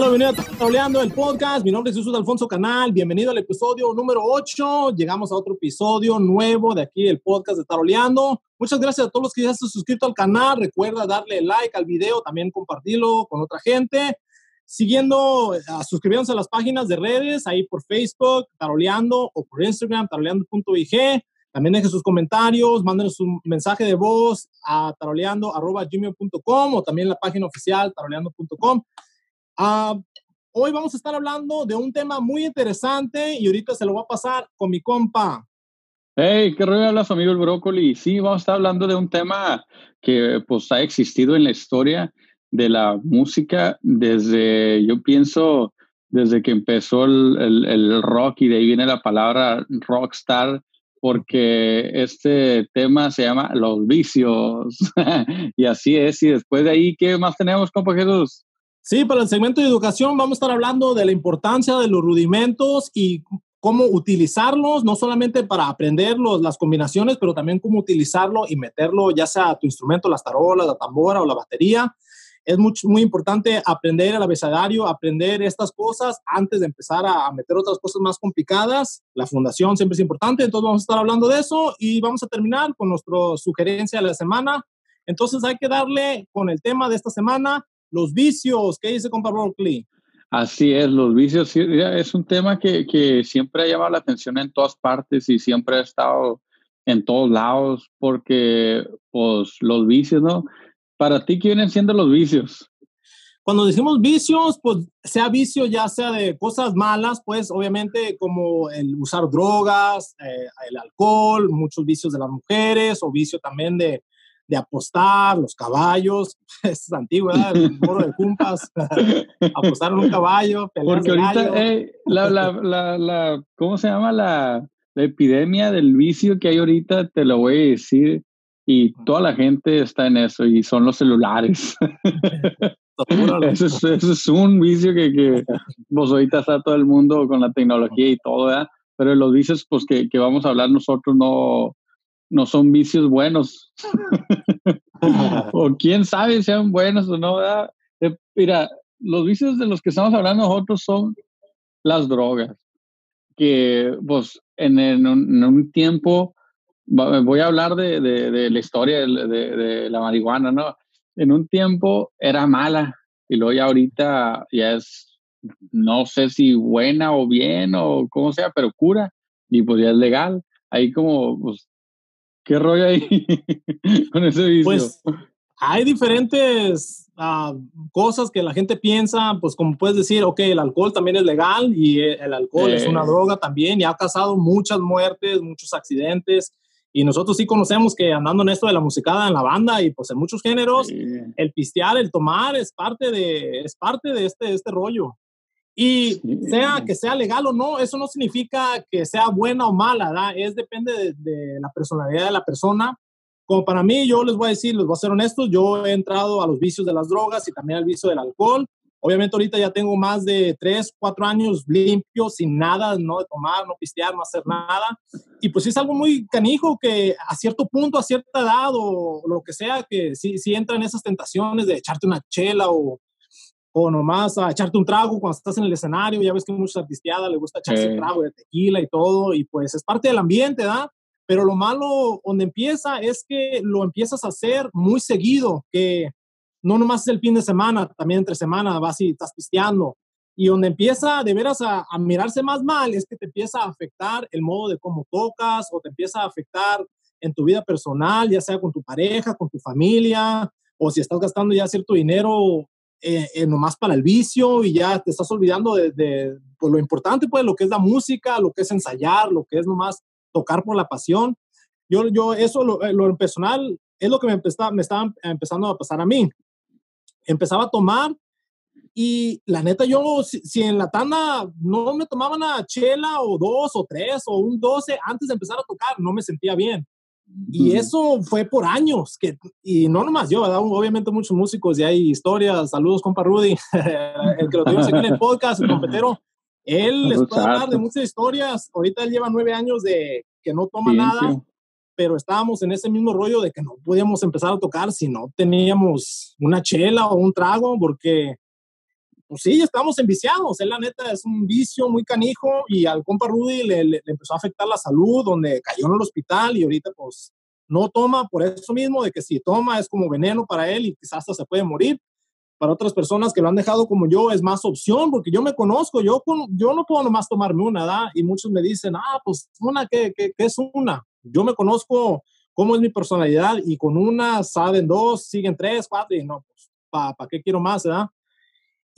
Hola, bienvenido a Taroleando el podcast. Mi nombre es Jesús Alfonso Canal. Bienvenido al episodio número 8. Llegamos a otro episodio nuevo de aquí el podcast de Taroleando. Muchas gracias a todos los que ya se han suscrito al canal. Recuerda darle like al video, también compartirlo con otra gente. Siguiendo, uh, suscribiéndose a las páginas de redes, ahí por Facebook, Taroleando, o por Instagram, taroleando.ig. También dejen sus comentarios, mándenos un mensaje de voz a taroleando.gmail.com o también la página oficial taroleando.com. Uh, hoy vamos a estar hablando de un tema muy interesante y ahorita se lo voy a pasar con mi compa. Hey, ¿qué rollo hablas, amigo el brócoli? Sí, vamos a estar hablando de un tema que pues ha existido en la historia de la música desde, yo pienso, desde que empezó el, el, el rock y de ahí viene la palabra rockstar porque este tema se llama los vicios. y así es. Y después de ahí, ¿qué más tenemos, compa Jesús? Sí, para el segmento de educación vamos a estar hablando de la importancia de los rudimentos y cómo utilizarlos, no solamente para aprender los, las combinaciones, pero también cómo utilizarlo y meterlo ya sea a tu instrumento, las tarolas, la tambora o la batería. Es muy, muy importante aprender el abecedario, aprender estas cosas antes de empezar a, a meter otras cosas más complicadas. La fundación siempre es importante, entonces vamos a estar hablando de eso y vamos a terminar con nuestra sugerencia de la semana. Entonces hay que darle con el tema de esta semana, los vicios. ¿Qué dice compa Berkeley? Así es, los vicios es un tema que, que, siempre ha llamado la atención en todas partes y siempre ha estado en todos lados porque pues los vicios, ¿no? Para ti, ¿qué vienen siendo los vicios? Cuando decimos vicios, pues sea vicio ya sea de cosas malas, pues obviamente como el usar drogas, eh, el alcohol, muchos vicios de las mujeres o vicio también de, de apostar, los caballos, es antiguo, ¿verdad? El moro de cumpas, apostar en un caballo, Porque ahorita, eh, la, la, la, la, ¿cómo se llama? La, la epidemia del vicio que hay ahorita, te lo voy a decir, y toda la gente está en eso, y son los celulares. eso, es, eso es un vicio que, que pues ahorita está todo el mundo con la tecnología y todo, ¿verdad? Pero los vicios, pues que, que vamos a hablar nosotros no, no son vicios buenos. o quién sabe si sean buenos o no. ¿verdad? Eh, mira, los vicios de los que estamos hablando nosotros son las drogas. Que, pues, en, en, un, en un, tiempo, voy a hablar de, de, de la historia de, de, la marihuana, ¿no? En un tiempo era mala y luego ya ahorita ya es, no sé si buena o bien o como sea, pero cura y pues ya es legal. Ahí como, pues, ¿Qué rollo ahí con ese vicio? Pues hay diferentes uh, cosas que la gente piensa, pues como puedes decir, ok, el alcohol también es legal y el alcohol eh. es una droga también y ha causado muchas muertes, muchos accidentes. Y nosotros sí conocemos que andando en esto de la musicada en la banda y pues en muchos géneros, sí. el pistear, el tomar es parte de, es parte de este, este rollo. Y sea que sea legal o no, eso no significa que sea buena o mala. Es depende de, de, la personalidad de la persona. Como para mí, yo les voy a decir, les voy a ser honestos, yo he entrado a los vicios de las drogas y también al vicio del alcohol. Obviamente ahorita ya tengo más de 3, 4 años limpio, sin nada, no de tomar, no pistear, no hacer nada. Y pues es algo muy canijo que a cierto punto, a cierta edad o lo que sea, que sí, sí entran esas tentaciones de echarte una chela o, o nomás a echarte un trago cuando estás en el escenario, ya ves que muchos artisteadas le gusta echarse sí. un trago de tequila y todo, y pues es parte del ambiente, ¿verdad? Pero lo malo donde empieza es que lo empiezas a hacer muy seguido, que no nomás es el fin de semana, también entre semana vas y estás pisteando. Y donde empieza de veras a, a mirarse más mal es que te empieza a afectar el modo de cómo tocas o te empieza a afectar en tu vida personal, ya sea con tu pareja, con tu familia, o si estás gastando ya cierto dinero eh, eh, nomás para el vicio y ya te estás olvidando de, de pues, lo importante, pues lo que es la música, lo que es ensayar, lo que es nomás tocar por la pasión. Yo, yo eso, lo, eh, lo personal, es lo que me, empezaba, me estaba empezando a pasar a mí. Empezaba a tomar y la neta, yo, si, si, en la tanda no me tomaba una chela o dos o tres o un doce antes de empezar a tocar, no me sentía bien. Y eso fue por años, que, y no nomás yo, ¿verdad? obviamente muchos músicos y hay historias, saludos compa Rudy, el que lo tuvimos aquí en el podcast, el trompetero, él les puede hablar de muchas historias, ahorita él lleva nueve años de que no toma Bien, nada, sí. pero estábamos en ese mismo rollo de que no podíamos empezar a tocar si no teníamos una chela o un trago, porque pues sí, estamos enviciados. Él, la neta, es un vicio muy canijo y al compa Rudy le, le, empezó a afectar la salud, donde cayó en el hospital y ahorita, pues, no toma por eso mismo, de que si toma es como veneno para él y quizás hasta se puede morir. Para otras personas que lo han dejado como yo es más opción, porque yo me conozco, yo, yo no puedo nomás tomarme una, ¿verdad? Y muchos me dicen, ah, pues una, ¿qué, qué, qué es una? Yo me conozco cómo es mi personalidad y con una saben dos, siguen tres, cuatro y no, pues, ¿para pa qué quiero más, verdad?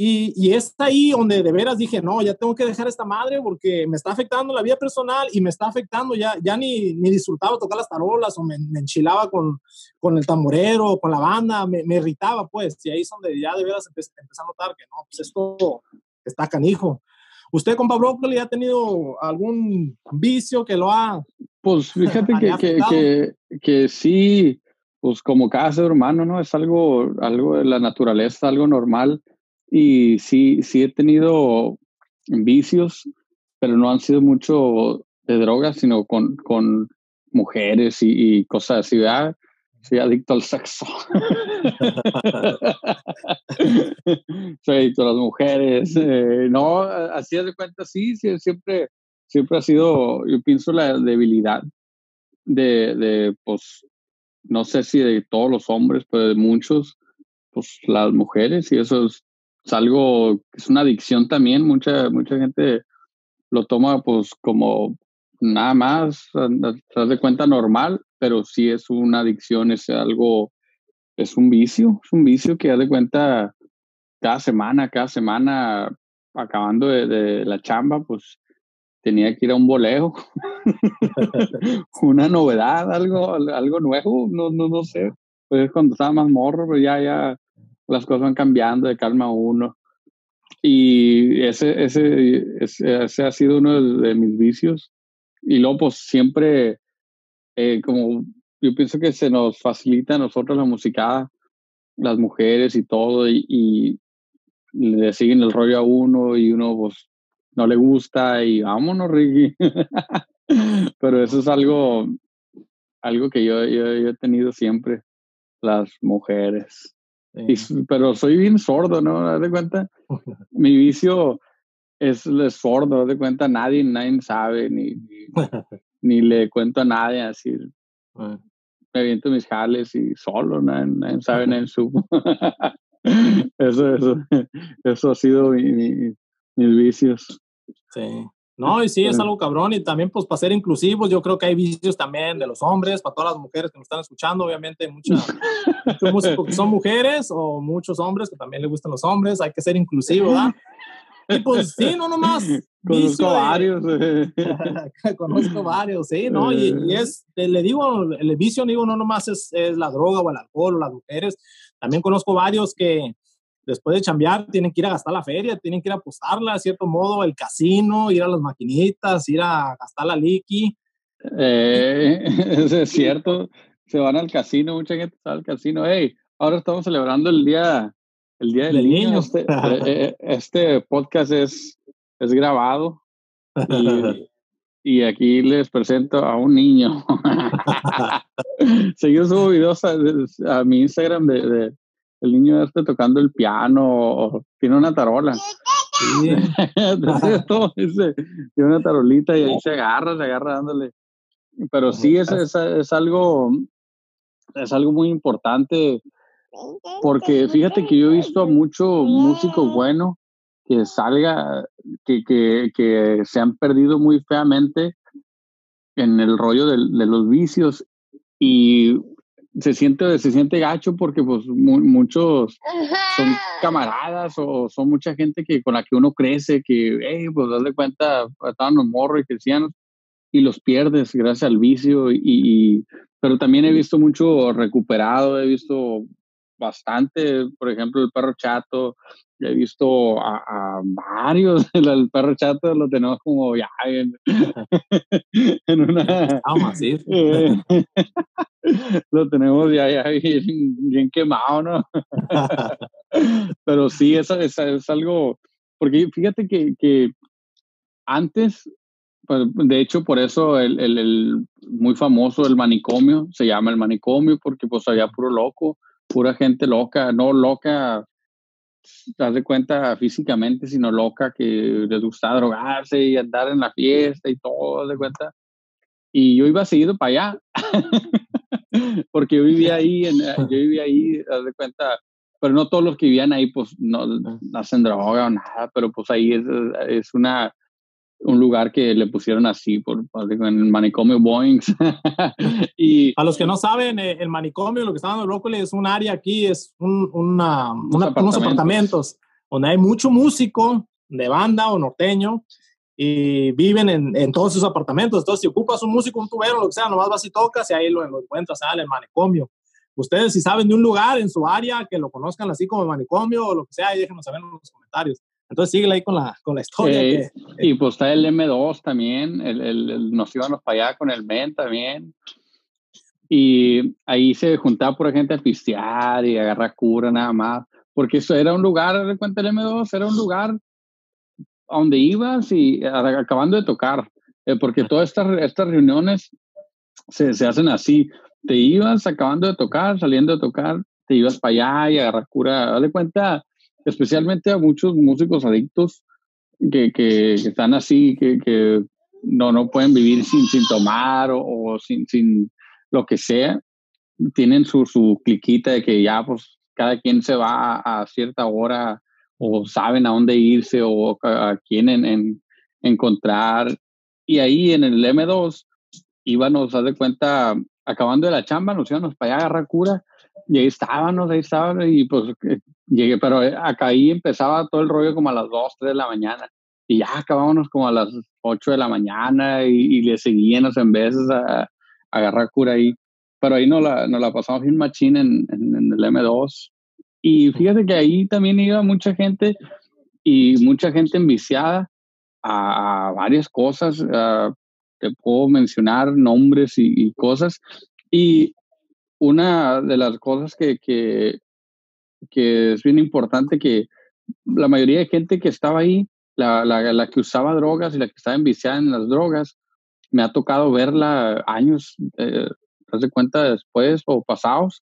Y, y es ahí donde de veras dije, no, ya tengo que dejar esta madre porque me está afectando la vida personal y me está afectando, ya, ya ni, ni disfrutaba tocar las tarolas o me, enchilaba con, con el tamborero, con la banda, me, me, irritaba pues, y ahí es donde ya de veras empecé, empecé a notar que no, pues esto está canijo. ¿Usted, compa Brócoli, ha tenido algún vicio que lo ha... Pues fíjate que, que, que, que, sí, pues como cada ser humano, ¿no? Es algo, algo de la naturaleza, algo normal. Y sí, sí he tenido vicios, pero no han sido mucho de drogas, sino con, con mujeres y, cosas así, ¿verdad? Soy adicto al sexo. Soy adicto a las mujeres. Eh, no, así de cuenta, sí, siempre, siempre ha sido, yo pienso, la debilidad de, de, pues, no sé si de todos los hombres, pero de muchos, pues las mujeres, y eso es, algo, es una adicción también, mucha, mucha gente lo toma pues como nada más, de cuenta normal, pero sí es una adicción, es algo, es un vicio, es un vicio que haz de cuenta cada semana, cada semana, acabando de, de la chamba, pues tenía que ir a un boleo, una novedad, algo, algo nuevo, no, no, no sé. Pues cuando estaba más morro, pues ya, ya las cosas van cambiando de calma uno. Y ese, ese, ese, ha sido uno de, mis vicios. Y luego, pues siempre, eh, como yo pienso que se nos facilita a nosotros la musicada, las mujeres y todo, y, y le siguen el rollo a uno y uno, pues, no le gusta y vámonos, Ricky. Pero eso es algo, algo que yo, yo, he tenido siempre, las mujeres. Pero soy bien sordo, ¿no? ¿Te de cuenta? Mi vicio es, es sordo, ¿te de cuenta? Nadie, nadie sabe, ni, ni, le cuento a nadie así. Ah. Me aviento mis jales y solo, nadie, sabe, nadie supo. eso, eso, eso ha sido mi, mis vicios. Sí. No, y sí, es algo cabrón. Y también, pues, para ser inclusivos, yo creo que hay vicios también de los hombres, para todas las mujeres que nos están escuchando. Obviamente, muchos músicos que son mujeres o muchos hombres que también les gustan los hombres. Hay que ser inclusivo, ¿verdad? Y pues sí, no nomás. Conozco varios. Conozco varios, sí, ¿no? Y, y, es, le digo, el vicio, digo, no nomás es, es la droga o el alcohol o las mujeres. También conozco varios que, después de chambear, tienen que ir a gastar la feria, tienen que ir a apostarla, de cierto modo, el casino, ir a las maquinitas, ir a gastar la liqui. Eh, es cierto, se van al casino, mucha gente va al casino. Hey, ahora estamos celebrando el día, el día del, niño. Este, eh, eh, este, podcast es, es grabado y, aquí les presento a un niño. Seguí subo videos a, mi Instagram de el niño este tocando el piano o tiene una tarola. Sí. tiene una tarolita y ahí se agarra, se agarra dándole. Pero sí es, es, es algo es algo muy importante porque fíjate que yo he visto a mucho músico bueno que salga, que, que, que se han perdido muy feamente en el rollo de, de los vicios y se siente, se siente gacho porque pues muchos son camaradas o son mucha gente que con la que uno crece, que, hey, pues dale cuenta, estaban los morros y cristianos y los pierdes gracias al vicio y, pero también he visto mucho recuperado, he visto bastante, por ejemplo, el perro chato, he visto a, varios, el, perro chato lo tenemos como ya en, una... lo tenemos ya, ya bien, quemado, ¿no? Pero sí, eso es, es, algo, porque fíjate que, que antes, pues, de hecho, por eso el, el, el, muy famoso el manicomio, se llama el manicomio, porque pues había puro loco, pura gente loca, no loca te de cuenta físicamente, sino loca, que les gusta drogarse y andar en la fiesta y todo, de cuenta. Y yo iba seguido para allá, porque yo vivía ahí, en, yo vivía ahí, haz de cuenta, pero no todos los que vivían ahí, pues no, hacen droga o nada, pero pues ahí es, es una, un lugar que le pusieron así por, en el manicomio Boeing. y a los que no saben, eh, el manicomio, lo que está dando Brócoli es un área aquí, es un, una, unos, apartamentos. apartamentos donde hay mucho músico de banda o norteño y viven en, en, todos esos apartamentos. Entonces, si ocupas un músico, un tubero, lo que sea, nomás vas y tocas y ahí lo, lo encuentras, en el manicomio. Ustedes si saben de un lugar en su área que lo conozcan así como el manicomio o lo que sea, déjenos saber en los comentarios. Entonces sigue ahí con la, con la historia. y pues está el M2 también, el, el, nos íbamos para allá con el MEN también. Y ahí se juntaba por gente a pistear y agarrar cura nada más. Porque eso era un lugar, de cuenta el M2, era un lugar a donde ibas y acabando de tocar. Eh, porque todas estas, estas reuniones se, se hacen así te ibas acabando de tocar, saliendo de tocar, te ibas para allá y agarrar cura. Dale cuenta, especialmente a muchos músicos adictos que, que, están así, que, que, no, no pueden vivir sin, sin tomar o, sin, sin lo que sea. Tienen su, su cliquita de que ya, pues, cada quien se va a, cierta hora o saben a dónde irse o a, quién en, encontrar. Y ahí en el M2 íbamos, a de cuenta, acabando de la chamba, nos íbamos para allá a agarrar cura y ahí estábamos, ahí estábamos y pues eh, llegué, pero eh, acá ahí empezaba todo el rollo como a las 2, 3 de la mañana y ya acabábamos como a las 8 de la mañana y, le seguíamos en veces a, agarrar cura ahí. Pero ahí nos la, nos la pasamos bien machín en, en, el M2. Y fíjate que ahí también iba mucha gente y mucha gente enviciada a, varias cosas te puedo mencionar nombres y, cosas. Y una de las cosas que, que, es bien importante que la mayoría de gente que estaba ahí, la, la, que usaba drogas y la que estaba enviciada en las drogas, me ha tocado verla años, eh, de cuenta después o pasados,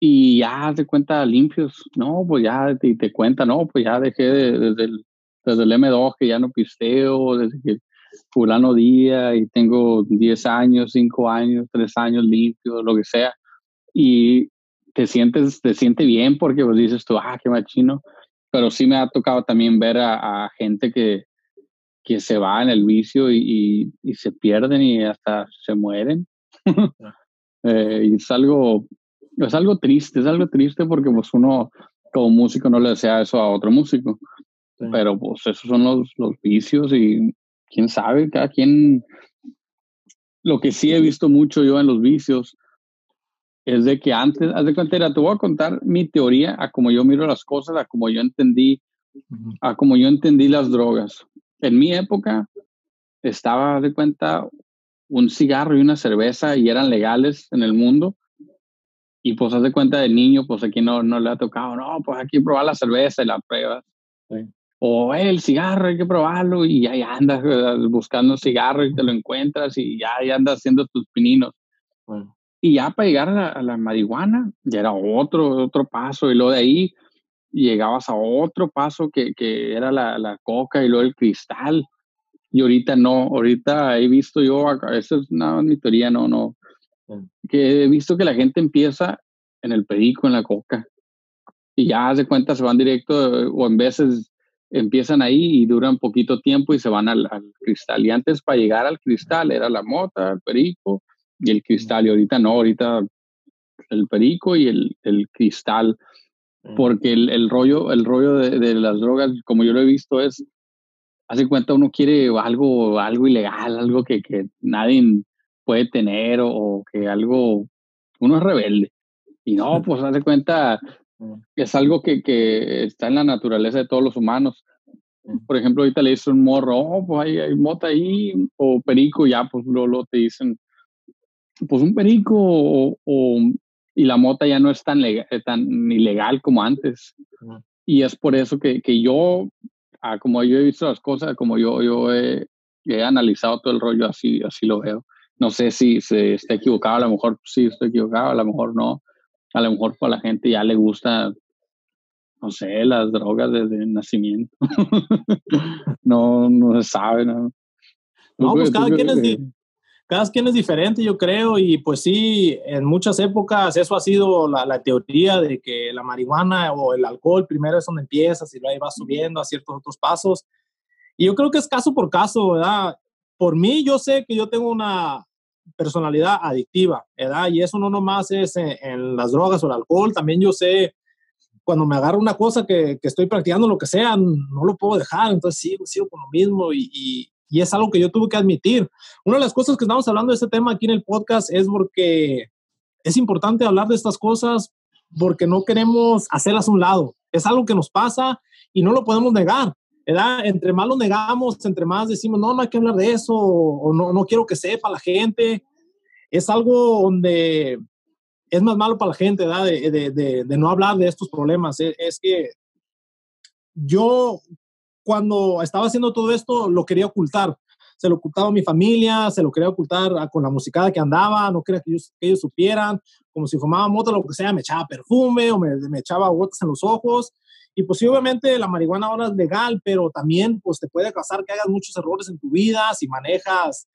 y ya de cuenta limpios, no, pues ya te, te cuenta, no, pues ya dejé desde, el, desde el M2 que ya no pisteo, desde que fulano día y tengo 10 años, 5 años, 3 años limpio, lo que sea. Y te sientes, te siente bien porque pues dices tú, ah, qué machino. Pero sí me ha tocado también ver a, gente que, que se va en el vicio y, y, se pierden y hasta se mueren. eh, y es algo, es algo triste, es algo triste porque pues uno como músico no le desea eso a otro músico. Pero pues esos son los, los vicios y quién sabe, cada quien. Lo que sí he visto mucho yo en los vicios es de que antes, haz de cuenta, te voy a contar mi teoría a como yo miro las cosas, a como yo entendí, a como yo entendí las drogas. En mi época estaba, haz de cuenta, un cigarro y una cerveza y eran legales en el mundo. Y pues haz de cuenta del niño, pues aquí no, no le ha tocado, no, pues aquí probar la cerveza y la pruebas. O el cigarro, hay que probarlo y ahí andas eh, buscando un cigarro y te lo encuentras y ya, andas haciendo tus pininos. Y ya para llegar a la, marihuana, ya era otro, otro paso y luego de ahí llegabas a otro paso que, que era la, la, coca y luego el cristal. Y ahorita no, ahorita he visto yo, esa es una mi teoría, no, no, que he visto que la gente empieza en el perico, en la coca, y ya hace cuenta se van directo, o en veces empiezan ahí y duran poquito tiempo y se van al, cristal. Y antes para llegar al cristal era la mota, el perico y el cristal. Y ahorita no, ahorita el perico y el, el cristal. Porque el, el, rollo, el rollo de, de, las drogas, como yo lo he visto, es, hace cuenta uno quiere algo, algo ilegal, algo que, que nadie puede tener o, o, que algo, uno es rebelde. Y no, pues hace cuenta, es algo que, que, está en la naturaleza de todos los humanos. Por ejemplo, ahorita le dice un morro, oh, pues hay, hay, mota ahí, o perico, ya, pues luego, te dicen, pues un perico, o, y la mota ya no es tan, legal, eh, tan ilegal como antes. Y es por eso que, que yo, ah, como yo he visto las cosas, como yo, yo he, he, analizado todo el rollo, así, así lo veo. No sé si se está equivocado, a lo mejor sí estoy equivocado, a lo mejor no a lo mejor para la gente ya le gusta no sé, las drogas desde nacimiento. no, no se sabe, ¿no? No, pues cada quien, es, cada quien es diferente, yo creo, y pues sí, en muchas épocas eso ha sido la, la, teoría de que la marihuana o el alcohol primero es donde empiezas y luego va subiendo a ciertos otros pasos. Y yo creo que es caso por caso, ¿verdad? Por mí, yo sé que yo tengo una personalidad adictiva, ¿verdad? Y eso no nomás es en, las drogas o el alcohol, también yo sé cuando me agarro una cosa que, que, estoy practicando, lo que sea, no lo puedo dejar, entonces sigo, sigo con lo mismo y, y, y, es algo que yo tuve que admitir. Una de las cosas que estamos hablando de este tema aquí en el podcast es porque es importante hablar de estas cosas porque no queremos hacerlas a un lado. Es algo que nos pasa y no lo podemos negar. ¿Verdad? Entre más lo negamos, entre más decimos, no, no hay que hablar de eso, o, no, no quiero que sepa la gente, es algo donde es más malo para la gente, ¿verdad? De, de, de, no hablar de estos problemas. Es, es, que yo, cuando estaba haciendo todo esto, lo quería ocultar. Se lo ocultaba a mi familia, se lo quería ocultar con la musicada que andaba, no quería que ellos, que ellos supieran, como si fumaba moto, lo que sea, me echaba perfume o me, me echaba gotas en los ojos y pues, la marihuana ahora es legal, pero también pues te puede causar que hagas muchos errores en tu vida si manejas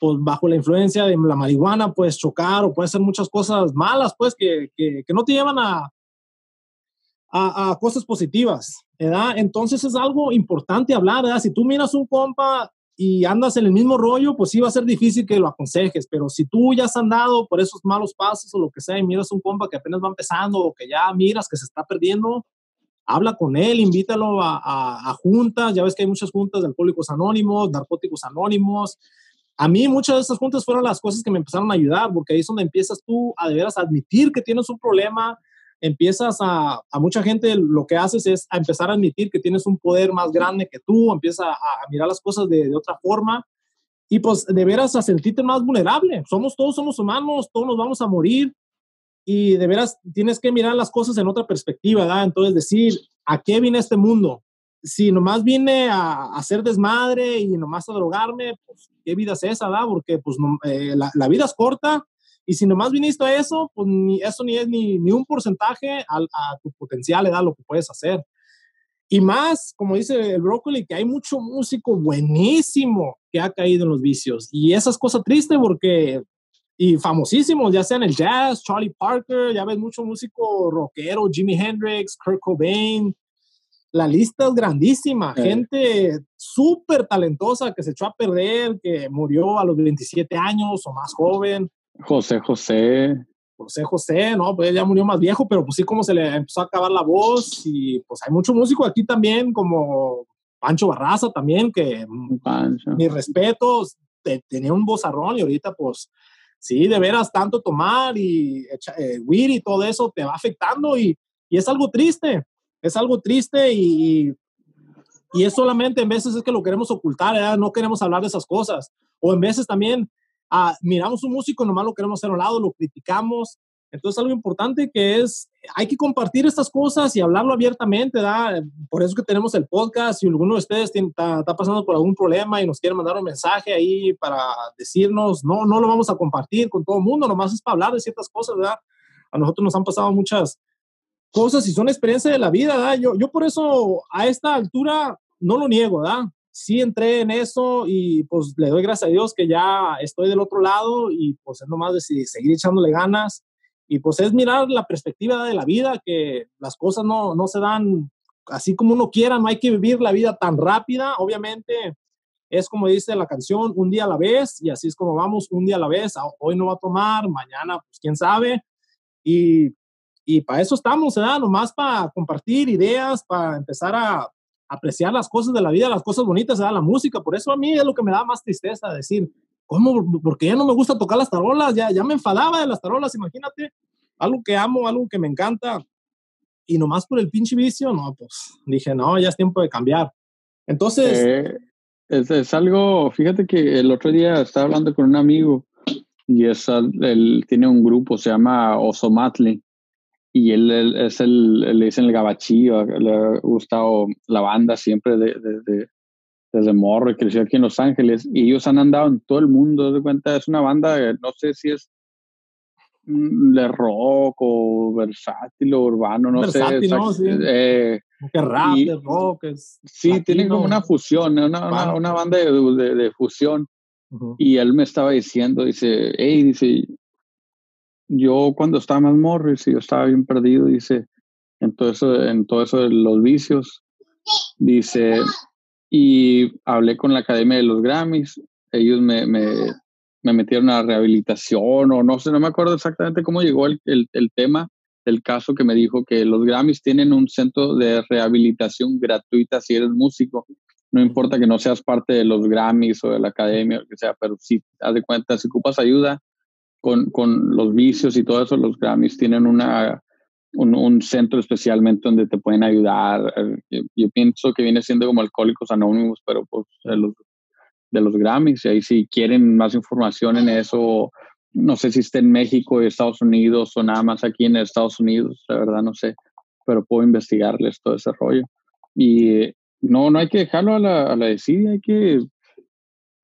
pues bajo la influencia de la marihuana, puedes chocar o puedes hacer muchas cosas malas, pues que, que, que no te llevan a, a, a, cosas positivas, ¿verdad? Entonces es algo importante hablar, ¿verdad? Si tú miras un compa y andas en el mismo rollo, pues sí va a ser difícil que lo aconsejes, pero si tú ya has andado por esos malos pasos o lo que sea y miras un compa que apenas va empezando o que ya miras que se está perdiendo, habla con él, invítalo a, juntas, ya ves que hay muchas juntas de alcohólicos anónimos, narcóticos anónimos. A mí muchas de esas juntas fueron las cosas que me empezaron a ayudar, porque ahí es donde empiezas tú a de veras admitir que tienes un problema, empiezas a, a mucha gente lo que haces es a empezar a admitir que tienes un poder más grande que tú, empieza a, mirar las cosas de, otra forma y pues de veras a sentirte más vulnerable. Somos todos, somos humanos, todos nos vamos a morir y de veras tienes que mirar las cosas en otra perspectiva, ¿verdad? Entonces decir, ¿a qué vine este mundo? Si nomás vine a, hacer desmadre y nomás a drogarme, pues qué vida es esa. Porque pues eh, la, la, vida es corta y si nomás viniste a eso, pues ni, eso ni es ni, ni un porcentaje a, a, tu potencial, ¿verdad? Lo que puedes hacer. Y más, como dice el brócoli, que hay mucho músico buenísimo que ha caído en los vicios. Y esa es cosa triste porque y famosísimos, ya sea en el jazz, Charlie Parker, ya ves mucho músico rockero, Jimi Hendrix, Kurt Cobain. La lista es grandísima, gente súper talentosa que se echó a perder, que murió a los 27 años o más joven. José José. José José, no, pues ya murió más viejo, pero pues sí como se le empezó a acabar la voz y pues hay mucho músico aquí también como Pancho Barraza también, que Pancho. mis respetos, tenía un vozarrón y ahorita pues sí, de veras, tanto tomar y eh, weed y todo eso te va afectando y, y, es algo triste, es algo triste y, y es solamente en veces es que lo queremos ocultar, no queremos hablar de esas cosas. O en veces también ah, miramos un músico, nomás lo queremos hacer a un lado, lo criticamos entonces, algo importante que es, hay que compartir estas cosas y hablarlo abiertamente, ¿da? Por eso que tenemos el podcast. Si alguno de ustedes está, pasando por algún problema y nos quiere mandar un mensaje ahí para decirnos, no, no lo vamos a compartir con todo el mundo, nomás es para hablar de ciertas cosas, ¿verdad? A nosotros nos han pasado muchas cosas y son experiencias de la vida, ¿verdad? Yo, yo por eso a esta altura no lo niego, ¿verdad? Sí entré en eso y pues le doy gracias a Dios que ya estoy del otro lado y pues es nomás de seguir echándole ganas. Y pues es mirar la perspectiva de la vida, que las cosas no, no se dan así como uno quiera, no hay que vivir la vida tan rápida, obviamente es como dice la canción, un día a la vez, y así es como vamos, un día a la vez, ah, hoy no va a tomar, mañana, pues quién sabe, y, y para eso estamos, ¿verdad? Nomás para compartir ideas, para empezar a apreciar las cosas de la vida, las cosas bonitas. La música, por eso a mí es lo que me da más tristeza, decir, ¿Cómo? Porque ya no me gusta tocar las tarolas, ya, ya me enfadaba de las tarolas, imagínate, algo que amo, algo que me encanta, y nomás por el pinche vicio, no, pues dije, no, ya es tiempo de cambiar. Entonces... Eh, es, es, algo, fíjate que el otro día estaba hablando con un amigo y es, él tiene un grupo, se llama Osomatli, y él, él es el, le dicen el gabachillo, le ha gustado la banda siempre de, de, de desde morro y creció aquí en Los Ángeles y ellos han andado en todo el mundo, de cuenta, es una banda, no sé si es mm, de rock o versátil o urbano, no versátil, sé. ¿no? Sí. Eh, que rap, y- de rock. Es sí, latino. tiene como una fusión, una, una, Urbano. una banda de, de- fusión. Ujú. Y él me estaba diciendo, dice, hey, dice, yo cuando estaba más morro, dice, yo estaba bien perdido, dice, en todo eso, en todo eso de los vicios, dice, y hablé con la Academia de los Grammys, ellos me, me, me metieron a rehabilitación, o no sé, no me acuerdo exactamente cómo llegó el, el, el tema del caso que me dijo que los Grammys tienen un centro de rehabilitación gratuita si eres músico. No importa que no seas parte de los Grammys o de la academia o lo que sea, pero si haz de cuenta, si ocupas ayuda con, con los vicios y todo eso, los Grammys tienen una, un, un centro especialmente donde te pueden ayudar. Eh, Yo, yo pienso que viene siendo como Alcohólicos Anónimos, pero pues de los, de los Grammys. Y ahí si quieren más información en eso, no sé si está en México y Estados Unidos o nada más aquí en Estados Unidos, la verdad no sé, pero puedo investigarles todo ese rollo. Y eh, no, no hay que dejarlo a la, a la desidia, hay que,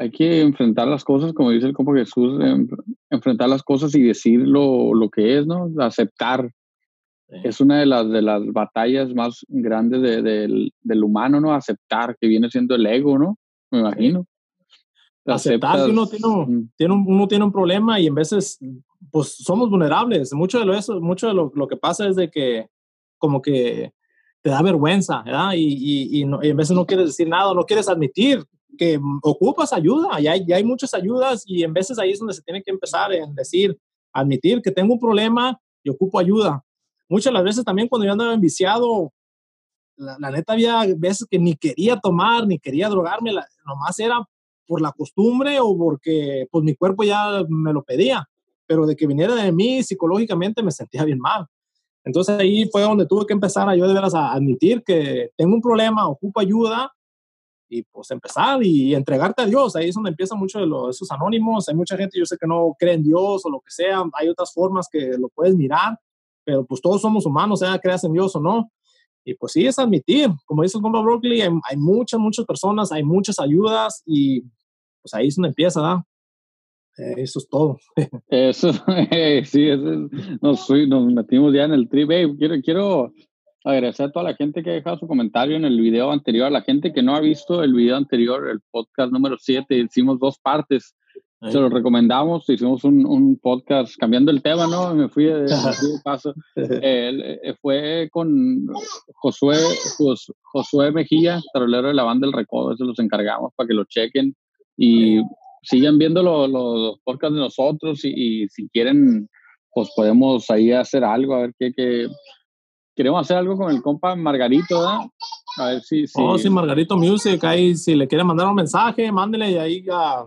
hay que enfrentar las cosas, como dice el compa Jesús, em- enfrentar las cosas y decir lo, lo que es, ¿no? Aceptar. Es una de las, de las batallas más grandes de- del, del humano, ¿no? Aceptar, que viene siendo el ego, ¿no? Me imagino. aceptar que uno tiene, un- tiene un, uno tiene un problema y en veces pues somos vulnerables. Mucho de lo, eso, mucho de lo, lo que pasa es de que como que te da vergüenza, ¿verdad? Y, y, y, no- y en veces no quieres decir nada, no quieres admitir que ocupas ayuda, y hay, hay muchas ayudas y en veces ahí es donde se tiene que empezar en decir, admitir que tengo un problema y ocupo ayuda. Muchas de las veces también cuando yo andaba enviciado, la, la neta había veces que ni quería tomar, ni quería drogarme, la- nomás era por la costumbre o porque pues mi cuerpo ya me lo pedía, pero de que viniera de mí psicológicamente me sentía bien mal. Entonces ahí fue donde tuve que empezar a yo de veras a admitir que tengo un problema, ocupo ayuda y pues empezar y entregarte a Dios. Ahí es donde empieza mucho de los, esos anónimos. Hay mucha gente, yo sé que no cree en Dios o lo que sea. Hay otras formas que lo puedes mirar, pero pues todos somos humanos, sea creas en Dios o no. Y pues sí, es admitir, como dice el compa Broccoli, hay, hay muchas, muchas personas, hay muchas ayudas y pues ahí es donde empieza, ¿verdad? Eh, eso es todo. Eso, sí, eso es- nos, nos metimos ya en el trip. Hey, quiero, quiero agradecer a toda la gente que ha dejado su comentario en el video anterior, a la gente que no ha visto el video anterior, el podcast número 7, hicimos dos partes. Se lo recomendamos, hicimos un, un podcast cambiando el tema, ¿no? Me fui de, me fui de paso. Eh, fue con Josué, Jos- Josué Mejía, tarolero de la banda del Recodo, se los encargamos para que lo chequen y sigan viendo lo- lo- los podcasts de nosotros y, y si quieren, pues podemos ahí hacer algo, a ver qué, qué- queremos hacer algo con el compa Margarito, ¿verdad? A ver si, si Oh, Margarito Music, ahí si le quiere mandar un mensaje, mándele y ahí ah,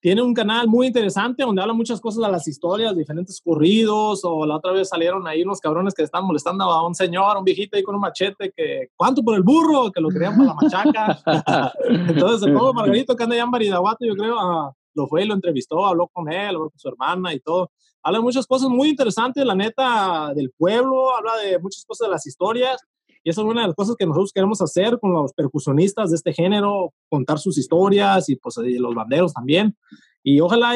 tiene un canal muy interesante donde habla muchas cosas de las historias, diferentes corridos, o la otra vez salieron ahí unos cabrones que están molestando a un señor, un viejito ahí con un machete, que ¿cuánto por el burro? Que lo querían para la machaca. Entonces, el nuevo Margarito que anda allá en Baridaguato, yo creo, ah, lo fue y lo entrevistó, habló con él, habló con su hermana y todo. Habla de muchas cosas muy interesantes, la neta, del pueblo, habla de muchas cosas de las historias. Y esa es una de las cosas que nosotros queremos hacer con los percusionistas de este género, contar sus historias y pues y los banderos también. Y ojalá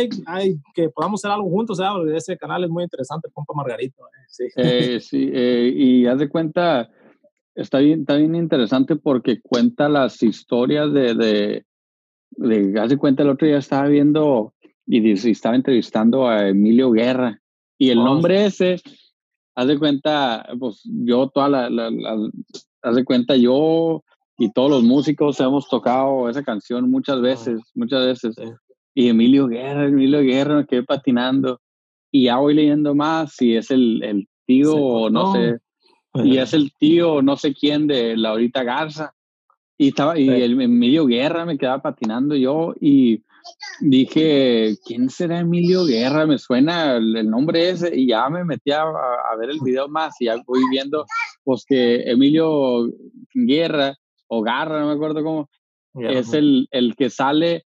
que podamos hacer algo juntos, ¿sabes? Porque ese canal es muy interesante, compa Margarito. ¿eh? Sí. Eh, sí, eh, y haz de cuenta, está bien, está bien interesante porque cuenta las historias de, de, de- haz de cuenta, el otro día estaba viendo y dice- estaba entrevistando a Emilio Guerra y el Oh. nombre ese, haz de cuenta, pues yo toda la, la- la- haz de cuenta, yo y todos los músicos hemos tocado esa canción muchas veces, muchas veces. Sí. Y Emilio Guerra, Emilio Guerra, me quedé patinando. Y ya voy leyendo más si es el, el tío o no sé, y es el tío no sé quién de Laurita Garza. Y estaba, y Sí. el Emilio Guerra me quedaba patinando yo y dije, ¿quién será Emilio Guerra? Me suena el, el nombre ese y ya me metí a, a ver el video más y ya voy viendo pues que Emilio Guerra o Garra, no me acuerdo cómo, es el, el que sale,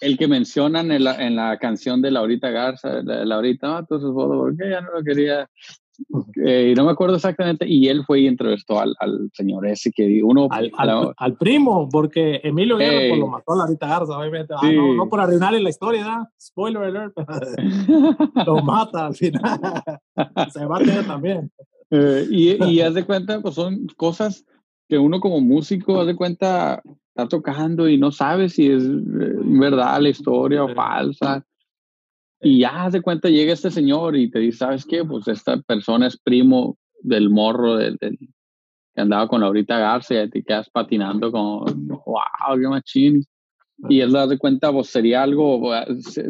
el que mencionan en la, en la canción de Laurita Garza, de Laurita, no, entonces ¿por qué ya no lo quería? Eh, y no me acuerdo exactamente, y él fue y entrevistó al, al señor ese que uno... Al, al, primo, porque Emilio Guerra pues, lo mató a Larita Garza, obviamente. Ah, no, no, por arruinarle la historia, ¿da? Spoiler alert, lo mata al final. Se va a tener también. Eh, y, y haz de cuenta, pues son cosas que uno como músico, haz de cuenta, está tocando y no sabe si es eh, verdad la historia o falsa. Y ya de cuenta, llega este señor y te dice, ¿sabes qué? Pues esta persona es primo del morro del, que andaba con Laurita Garza y te quedas patinando con, wow, qué machín. Y él de cuenta, pues sería algo,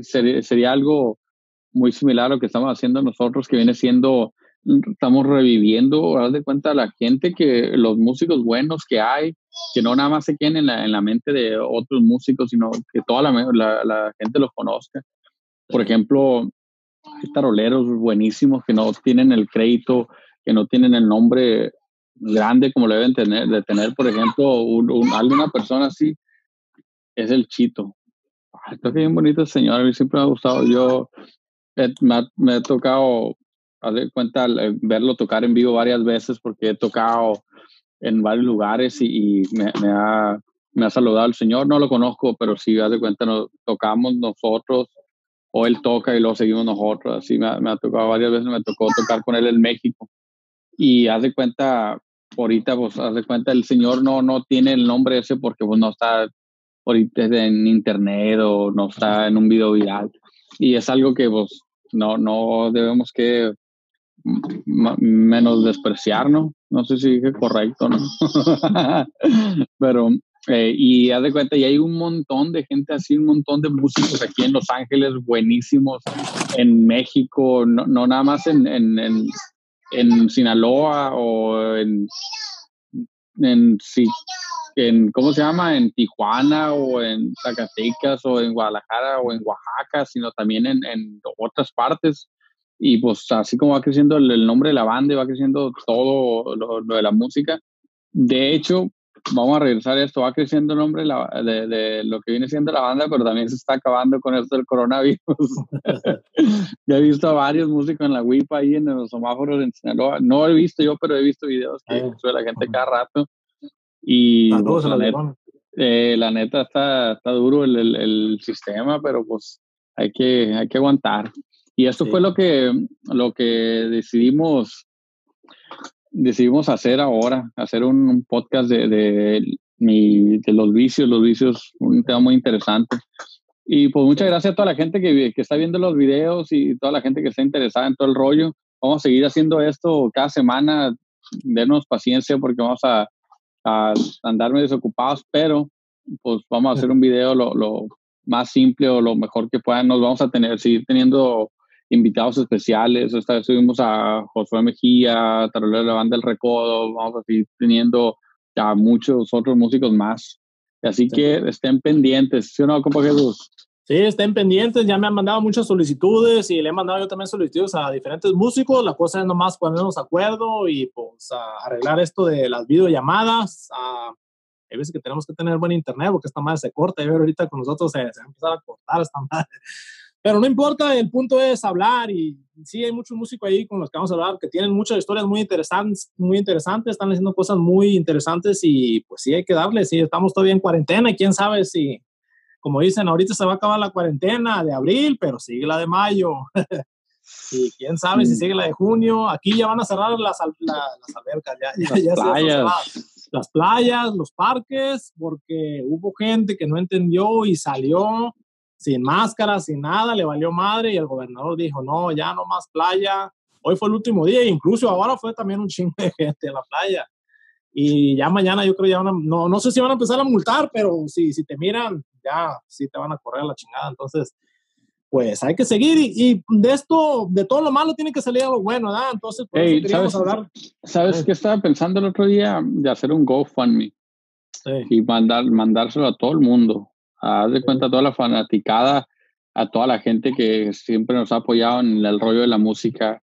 sería, sería algo muy similar a lo que estamos haciendo nosotros, que viene siendo, estamos reviviendo, haz de cuenta, la gente que, los músicos buenos que hay, que no nada más se queden en la, en la mente de otros músicos, sino que toda la, la gente los conozca. Por ejemplo, hay taroleros buenísimos que no tienen el crédito, que no tienen el nombre grande como lo deben tener, de tener, por ejemplo, alguna persona así, es el Chito. Ay, que bien bonito señor, a mí siempre me ha gustado. Yo me, ha, me he tocado, a cuenta, verlo tocar en vivo varias veces porque he tocado en varios lugares y, me, ha, me, ha, saludado el señor. No lo conozco, pero sí, haz de cuenta, tocamos nosotros o él toca y luego seguimos nosotros. Así me, ha tocado varias veces, me tocó tocar con él en México. Y haz de cuenta, ahorita, pues, haz de cuenta, el señor no, no tiene el nombre ese porque pues, no está ahorita en internet o no está en un video viral. Y es algo que, pues, no, no debemos que menos despreciar, ¿no? No sé si dije correcto, ¿no? Pero eh, y haz de cuenta, y hay un montón de gente así, un montón de músicos aquí en Los Ángeles, buenísimos, en México, no, no nada más en, en, en, Sinaloa o en, en, en, ¿cómo se llama? En Tijuana o en Zacatecas o en Guadalajara o en Oaxaca, sino también en, en otras partes. Y pues así como va creciendo el, nombre de la banda y va creciendo todo lo de la música. De hecho, vamos a regresar a esto, va creciendo el nombre de, de, lo que viene siendo la banda, pero también se está acabando con esto del coronavirus. ya he visto a varios músicos en la WIPA ahí en los semáforos en Sinaloa. No he visto yo, pero he visto videos que ah, sube la gente cada rato. Y pues, la, neta, eh, la, neta, está, está duro el, el, el, sistema, pero pues hay que, hay que aguantar. Y esto fue lo que, lo que decidimos decidimos hacer ahora, hacer un, podcast de, de, de, los vicios, los vicios, un tema muy interesante. Y pues muchas gracias a toda la gente que, que, está viendo los videos y toda la gente que está interesada en todo el rollo. Vamos a seguir haciendo esto cada semana. Denos paciencia porque vamos a, a andar desocupados, pero pues vamos a hacer un video lo, lo, más simple o lo mejor que puedan. Nos vamos a tener, seguir teniendo invitados especiales. Esta vez tuvimos a Josué Mejía, Tarolero de la Banda del Recodo, vamos a seguir teniendo a muchos otros músicos más. Así que estén pendientes, ¿sí o no, compa Jesús? Sí, estén pendientes, ya me han mandado muchas solicitudes y le he mandado yo también solicitudes a diferentes músicos. La cosa es nomás ponernos de acuerdo y pues arreglar esto de las videollamadas. A, hay veces que tenemos que tener buen internet porque esta madre se corta y ahorita con nosotros se, se va a empezar a cortar esta madre. Pero no importa, el punto es hablar y sí hay muchos músicos ahí con los que vamos a hablar que tienen muchas historias muy interesantes, muy interesantes, están haciendo cosas muy interesantes y pues sí hay que darle, sí estamos todavía en cuarentena y quién sabe si, como dicen, ahorita se va a acabar la cuarentena de abril, pero sigue la de mayo. y quién sabe si sigue la de junio. Aquí ya van a cerrar las, las albercas, ya, ya, las, ya playas. las playas, los parques, porque hubo gente que no entendió y salió sin máscara, sin nada, le valió madre y el gobernador dijo, no, ya no más playa. Hoy fue el último día, incluso ahora fue también un chingo de gente en la playa. Y ya mañana yo creo ya van a, no, no sé si van a empezar a multar, pero si, si te miran, ya sí te van a correr a la chingada. Entonces, pues hay que seguir y, de esto, de todo lo malo tiene que salir algo bueno, ¿verdad? Entonces, ¿sabes, hablar. ¿Sabes qué estaba pensando el otro día? De hacer un GoFundMe y mandar, mandárselo a todo el mundo haz de cuenta toda la fanaticada, a toda la gente que siempre nos ha apoyado en el rollo de la música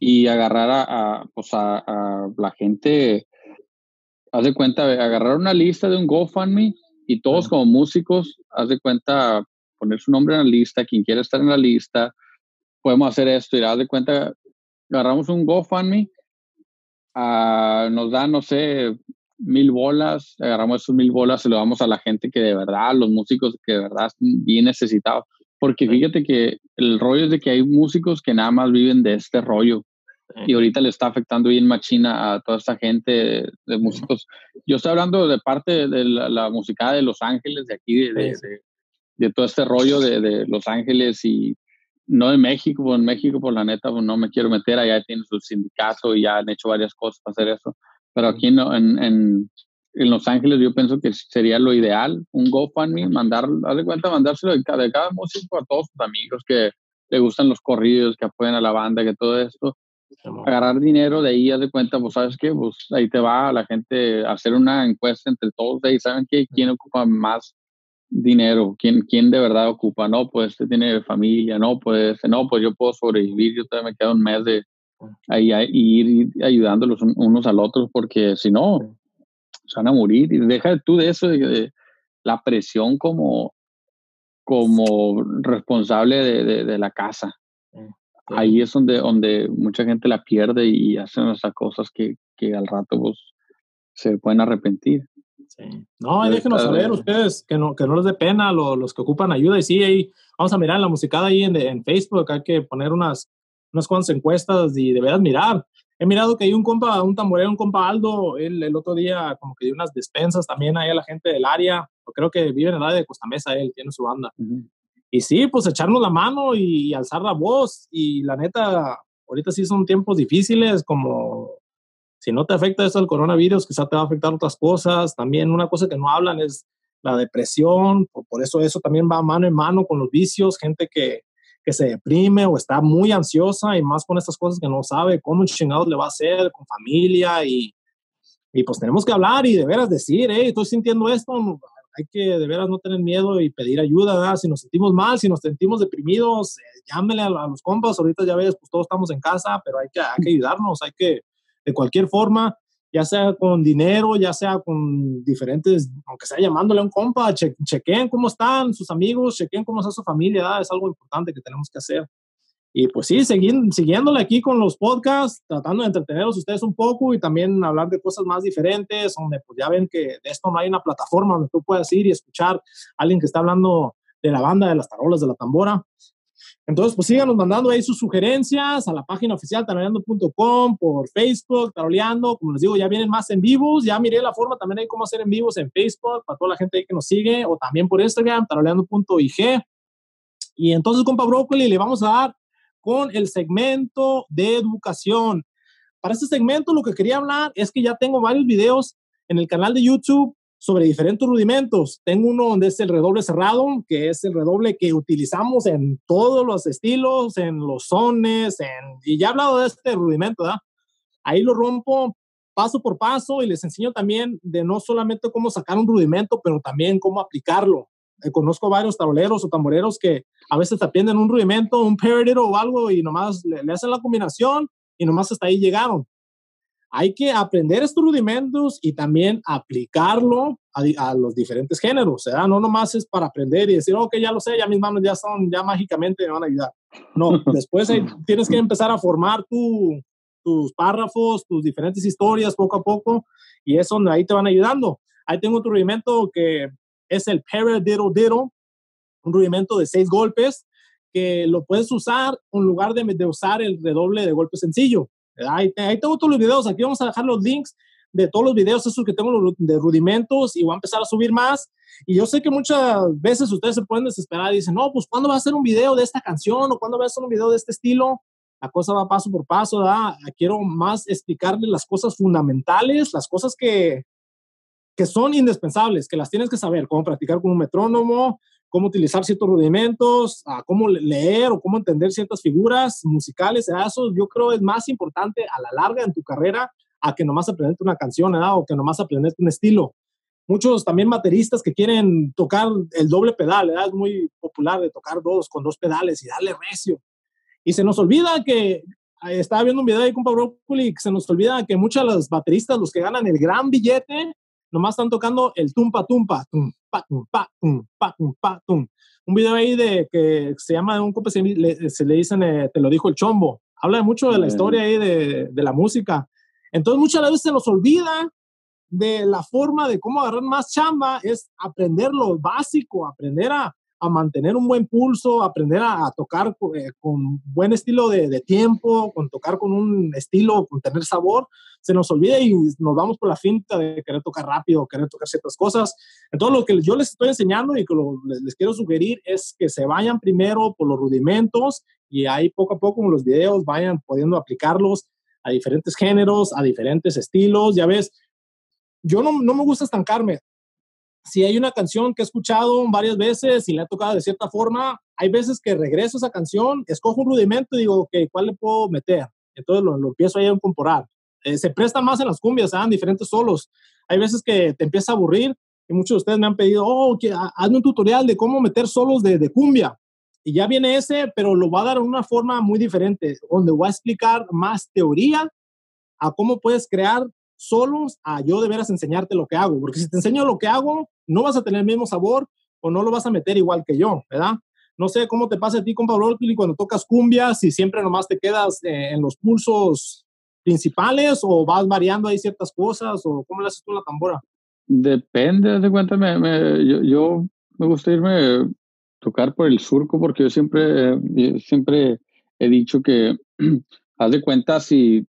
y agarrar a, pues a, la gente, haz de cuenta, agarrar una lista de un GoFundMe y todos como músicos, haz de cuenta, poner su nombre en la lista, quien quiera estar en la lista, podemos hacer esto. Y haz de cuenta, agarramos un GoFundMe, uh, nos da, no sé, mil bolas, agarramos esos mil bolas y lo damos a la gente que de verdad, los músicos que de verdad están bien necesitados. Porque fíjate que el rollo es de que hay músicos que nada más viven de este rollo. Y ahorita le está afectando bien machina a toda esta gente de, músicos. Yo estoy hablando de parte de la, música de Los Ángeles, de aquí, de, de, todo este rollo de, Los Ángeles y no de México. Pues en México, por la neta, pues no me quiero meter. Allá tienen su sindicato y ya han hecho varias cosas para hacer eso. Pero aquí en, en, en Los Ángeles yo pienso que sería lo ideal, un GoFundMe, mandar, haz de cuenta, mandárselo de cada, de cada músico a todos sus amigos que le gustan los corridos, que apoyan a la banda, que todo esto. Agarrar dinero de ahí, haz de cuenta, pues sabes qué, pues ahí te va la gente a hacer una encuesta entre todos de ahí, ¿saben qué? ¿Quién ocupa más dinero? ¿Quién, quién de verdad ocupa? No, pues este tiene familia, no, pues no, pues yo puedo sobrevivir, yo todavía me quedo un mes de, ahí ir ayudándolos unos al otro, porque si no, se van a morir. Y deja tú de eso, de, la presión como, como responsable de, de, la casa. Ahí es donde, donde mucha gente la pierde y hacen esas cosas que, que al rato pues, se pueden arrepentir. Sí. No, déjenos saber ustedes que no, que no les dé pena los, los que ocupan ayuda. Y sí, ahí vamos a mirar la musicada ahí en, en Facebook. Hay que poner unas, unas cuantas encuestas y de veras mirar. He mirado que hay un compa, un tamborero, un compa Aldo, él el otro día como que dio unas despensas también ahí a la gente del área, creo que vive en el área de Costa Mesa, él tiene su banda. Y sí, pues echarnos la mano y, alzar la voz. Y la neta, ahorita sí son tiempos difíciles, como si no te afecta eso el coronavirus, quizá te va a afectar otras cosas. También una cosa que no hablan es la depresión, por eso eso también va mano en mano con los vicios, gente que, que se deprime o está muy ansiosa y más con estas cosas que no sabe cómo chingados le va a hacer con familia y, y pues tenemos que hablar y de veras decir, hey, estoy sintiendo esto, hay que de veras no tener miedo y pedir ayuda, si nos sentimos mal, si nos sentimos deprimidos, eh, llámele a, los compas, ahorita ya ves, pues todos estamos en casa, pero hay que, hay que ayudarnos, hay que de cualquier forma ya sea con dinero, ya sea con diferentes, aunque sea llamándole a un compa, chequen cómo están sus amigos, chequen cómo está su familia, es algo importante que tenemos que hacer. Y pues sí, siguiéndole aquí con los podcasts, tratando de entretenerlos ustedes un poco y también hablar de cosas más diferentes, donde pues ya ven que de esto no hay una plataforma donde tú puedas ir y escuchar a alguien que está hablando de la banda de las tarolas de la tambora. Entonces, pues síganos mandando ahí sus sugerencias a la página oficial taroleando.com, por Facebook, taroleando. Como les digo, ya vienen más en vivos. Ya miré la forma también hay cómo hacer en vivos en Facebook para toda la gente ahí que nos sigue, o también por Instagram, taroleando.ig. Y entonces, compa Brócoli, le vamos a dar con el segmento de educación. Para este segmento, lo que quería hablar es que ya tengo varios videos en el canal de YouTube sobre diferentes rudimentos. Tengo uno donde es el redoble cerrado, que es el redoble que utilizamos en todos los estilos, en los sones, en, y ya he hablado de este rudimento, ¿verdad? Ahí lo rompo paso por paso y les enseño también de no solamente cómo sacar un rudimento, pero también cómo aplicarlo. Eh, conozco varios taroleros o tamboreros que a veces aprenden un rudimento, un paradiddle o algo y nomás le, le hacen la combinación y nomás hasta ahí llegaron hay que aprender estos rudimentos y también aplicarlo a, los diferentes géneros, ¿verdad? No nomás es para aprender y decir, ok, ya lo sé, ya mis manos ya son, ya mágicamente me van a ayudar. No, después tienes que empezar a formar tus párrafos, tus diferentes historias poco a poco y eso ahí te van ayudando. Ahí tengo otro rudimento que es el paradiddle diddle, un rudimento de seis golpes que lo puedes usar en lugar de, de usar el redoble de golpe sencillo. Ahí, tengo todos los videos, aquí vamos a dejar los links de todos los videos, esos que tengo de rudimentos y voy a empezar a subir más. Y yo sé que muchas veces ustedes se pueden desesperar y dicen, no, pues ¿cuándo va a hacer un video de esta canción o cuándo va a hacer un video de este estilo? La cosa va paso por paso, ¿verdad? Quiero más explicarles las cosas fundamentales, las cosas que, que son indispensables, que las tienes que saber, cómo practicar con un metrónomo, cómo utilizar ciertos rudimentos, a cómo leer o cómo entender ciertas figuras musicales. Eso yo creo es más importante a la larga en tu carrera a que nomás aprenderte una canción o que nomás aprenderte un estilo. Muchos también bateristas que quieren tocar el doble pedal, ¿verdad? es muy popular de tocar dos con dos pedales y darle recio. Y se nos olvida que, estaba viendo un video con Pablo Broccoli, se nos olvida que muchos de los bateristas, los que ganan el gran billete, nomás están tocando el tumpa tumpa, tum, pa, tum, pa, tum. Un video ahí de que se llama un compa, se le, se le dicen, eh, te lo dijo el chombo. habla mucho de la historia ahí de, de la música. Entonces muchas veces se nos olvida de la forma de cómo agarrar más chamba es aprender lo básico, aprender a, a mantener un buen pulso, aprender a, tocar eh, con buen estilo de, de, tiempo, con tocar con un estilo, con tener sabor, se nos olvida y nos vamos por la finta de querer tocar rápido, querer tocar ciertas cosas. Entonces, lo que yo les estoy enseñando y que les, les, quiero sugerir es que se vayan primero por los rudimentos y ahí poco a poco con los videos vayan pudiendo aplicarlos a diferentes géneros, a diferentes estilos. Ya ves, yo no me gusta estancarme. Si hay una canción que he escuchado varias veces y le ha tocado de cierta forma, hay veces que regreso a esa canción, escojo un rudimento y digo, ok, ¿cuál le puedo meter? Entonces lo, lo empiezo ahí a incorporar. Eh, se presta más en las cumbias, dan diferentes solos. Hay veces que te empieza a aburrir y muchos de ustedes me han pedido, oh, que, hazme un tutorial de cómo meter solos de, de cumbia. Y ya viene ese, pero lo va a dar de una forma muy diferente, donde voy a explicar más teoría a cómo puedes crear solos a yo de veras enseñarte lo que hago, porque si te enseño lo que hago, no vas a tener el mismo sabor o no lo vas a meter igual que yo, ¿verdad? No sé cómo te pasa a ti con Pablo y cuando tocas cumbia, si siempre nomás te quedas eh, en los pulsos principales o vas variando ahí ciertas cosas o cómo le haces tú la tambora? Depende, de cuenta, me, yo, yo, me gusta irme tocar por el surco porque yo siempre, eh, siempre he dicho que haz de cuenta si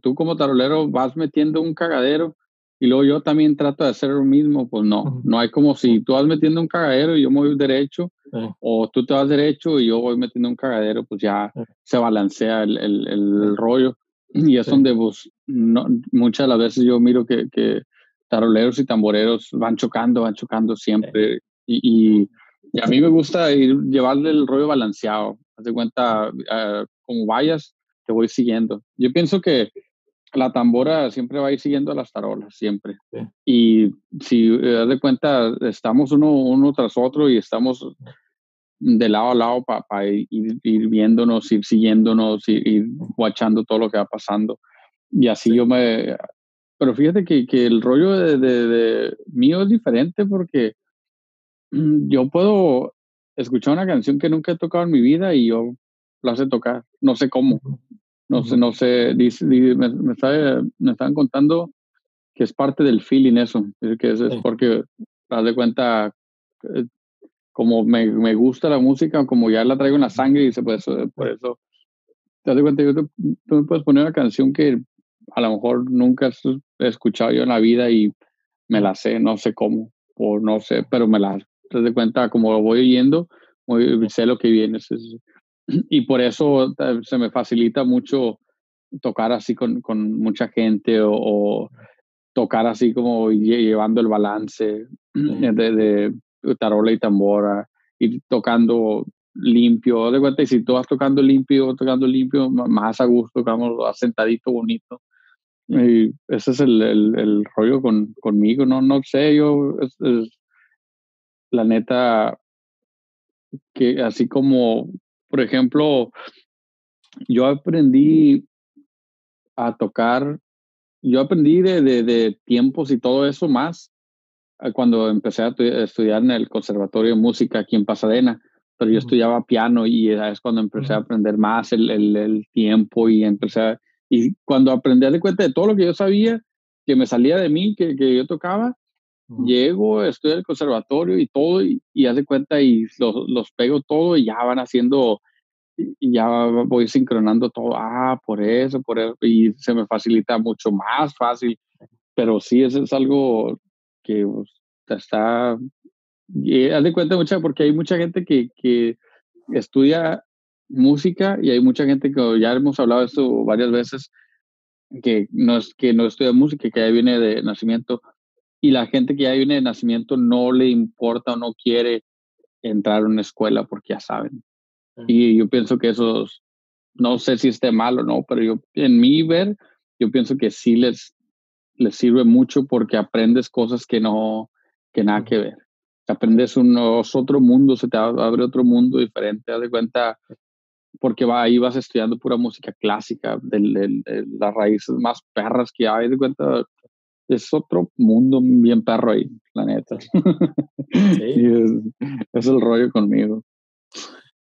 tú como tarolero vas metiendo un cagadero y luego yo también trato de hacer lo mismo, pues no, no hay como si tú vas metiendo un cagadero y yo me voy derecho, o tú te vas derecho y yo voy metiendo un cagadero, pues ya se balancea el, el, el rollo. Y es donde pues, no, muchas de las veces yo miro que, que, taroleros y tamboreros van chocando, van chocando siempre. Y, y, a mí me gusta ir, llevarle el rollo balanceado. Haz de cuenta, uh, como vayas, te voy siguiendo. Yo pienso que la tambora siempre va a ir siguiendo a las tarolas, siempre. Sí. Y si eh, haz de cuenta, estamos uno, uno tras otro y estamos de lado a lado para pa ir, ir, viéndonos, ir siguiéndonos, ir, ir watchando todo lo que va pasando. Y así sí. yo me... Pero fíjate que, que el rollo de, de, de, mío es diferente porque mm, yo puedo escuchar una canción que nunca he tocado en mi vida y yo la sé tocar, no sé cómo. No sé, no sé, dice, dice, me, me, está, me estaban contando que es parte del feeling eso, que es, es porque, haz de cuenta, eh, como me, me, gusta la música, como ya la traigo en la sangre, y por eso, por eso. Te das cuenta, yo te, tú me puedes poner una canción que a lo mejor nunca he escuchado yo en la vida y me la sé, no sé cómo, o no sé, pero me la, te das cuenta, como lo voy oyendo, muy, sé lo que viene. Y por eso se me facilita mucho tocar así con, con mucha gente o, o, tocar así como llevando el balance de, de, tarola y tambora, ir tocando limpio, de cuenta, y si tú vas tocando limpio, tocando limpio, más a gusto, tocamos sentadito, bonito. Y ese es el, el, el, rollo con, conmigo, no, no sé, yo, es, es, la neta, que así como, por ejemplo, yo aprendí a tocar, yo aprendí de, de, de tiempos y todo eso más cuando empecé a estudiar en el Conservatorio de Música aquí en Pasadena, pero yo estudiaba piano y es cuando empecé a aprender más el, el, el tiempo y empecé a, y cuando aprendí a de cuenta de todo lo que yo sabía, que me salía de mí, que, que yo tocaba, uh -huh. llego, estudio el conservatorio y todo, y, y haz de cuenta y los, los pego todo y ya van haciendo, y ya voy sincronando todo, ah, por eso, por eso, y se me facilita mucho más fácil, pero sí, eso es algo que pues, está, y haz de cuenta mucha, porque hay mucha gente que, que estudia música y hay mucha gente que ya hemos hablado de esto varias veces, que no, es, que no estudia música, que viene de nacimiento, y la gente que ya viene de nacimiento no le importa o no quiere entrar a una escuela porque ya saben. Uh -huh. Y yo pienso que eso, no sé si esté mal o no, pero yo, en mi ver, yo pienso que sí les, les sirve mucho porque aprendes cosas que no, que nada que ver. Aprendes un otro mundo, se te abre otro mundo diferente, haz de cuenta, porque va, ahí vas estudiando pura música clásica, de, de, de, las raíces más perras que hay, de cuenta, es otro mundo bien perro ahí, la neta. Sí. es, es, el rollo conmigo.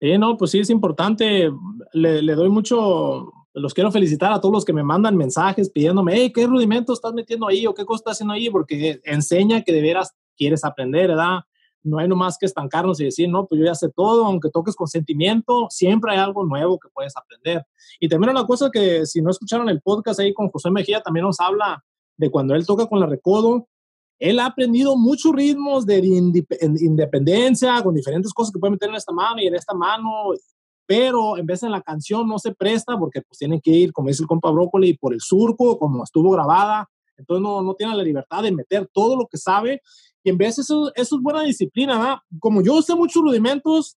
Sí, no, pues sí es importante. Le, le, doy mucho, los quiero felicitar a todos los que me mandan mensajes pidiéndome, hey, ¿qué rudimento estás metiendo ahí o qué cosa estás haciendo ahí? Porque enseña que de veras quieres aprender, ¿verdad? No hay nomás que estancarnos y decir, no, pues yo ya sé todo, aunque toques con sentimiento, siempre hay algo nuevo que puedes aprender. Y también una cosa que si no escucharon el podcast ahí con José Mejía, también nos habla de cuando él toca con la recodo, él ha aprendido muchos ritmos de independencia, con diferentes cosas que puede meter en esta mano y en esta mano, pero en vez de la canción no se presta porque pues tienen que ir, como dice el compa Brócoli, por el surco, como estuvo grabada, entonces no, no tiene la libertad de meter todo lo que sabe y en vez eso, eso es buena disciplina, ¿verdad? Como yo sé muchos rudimentos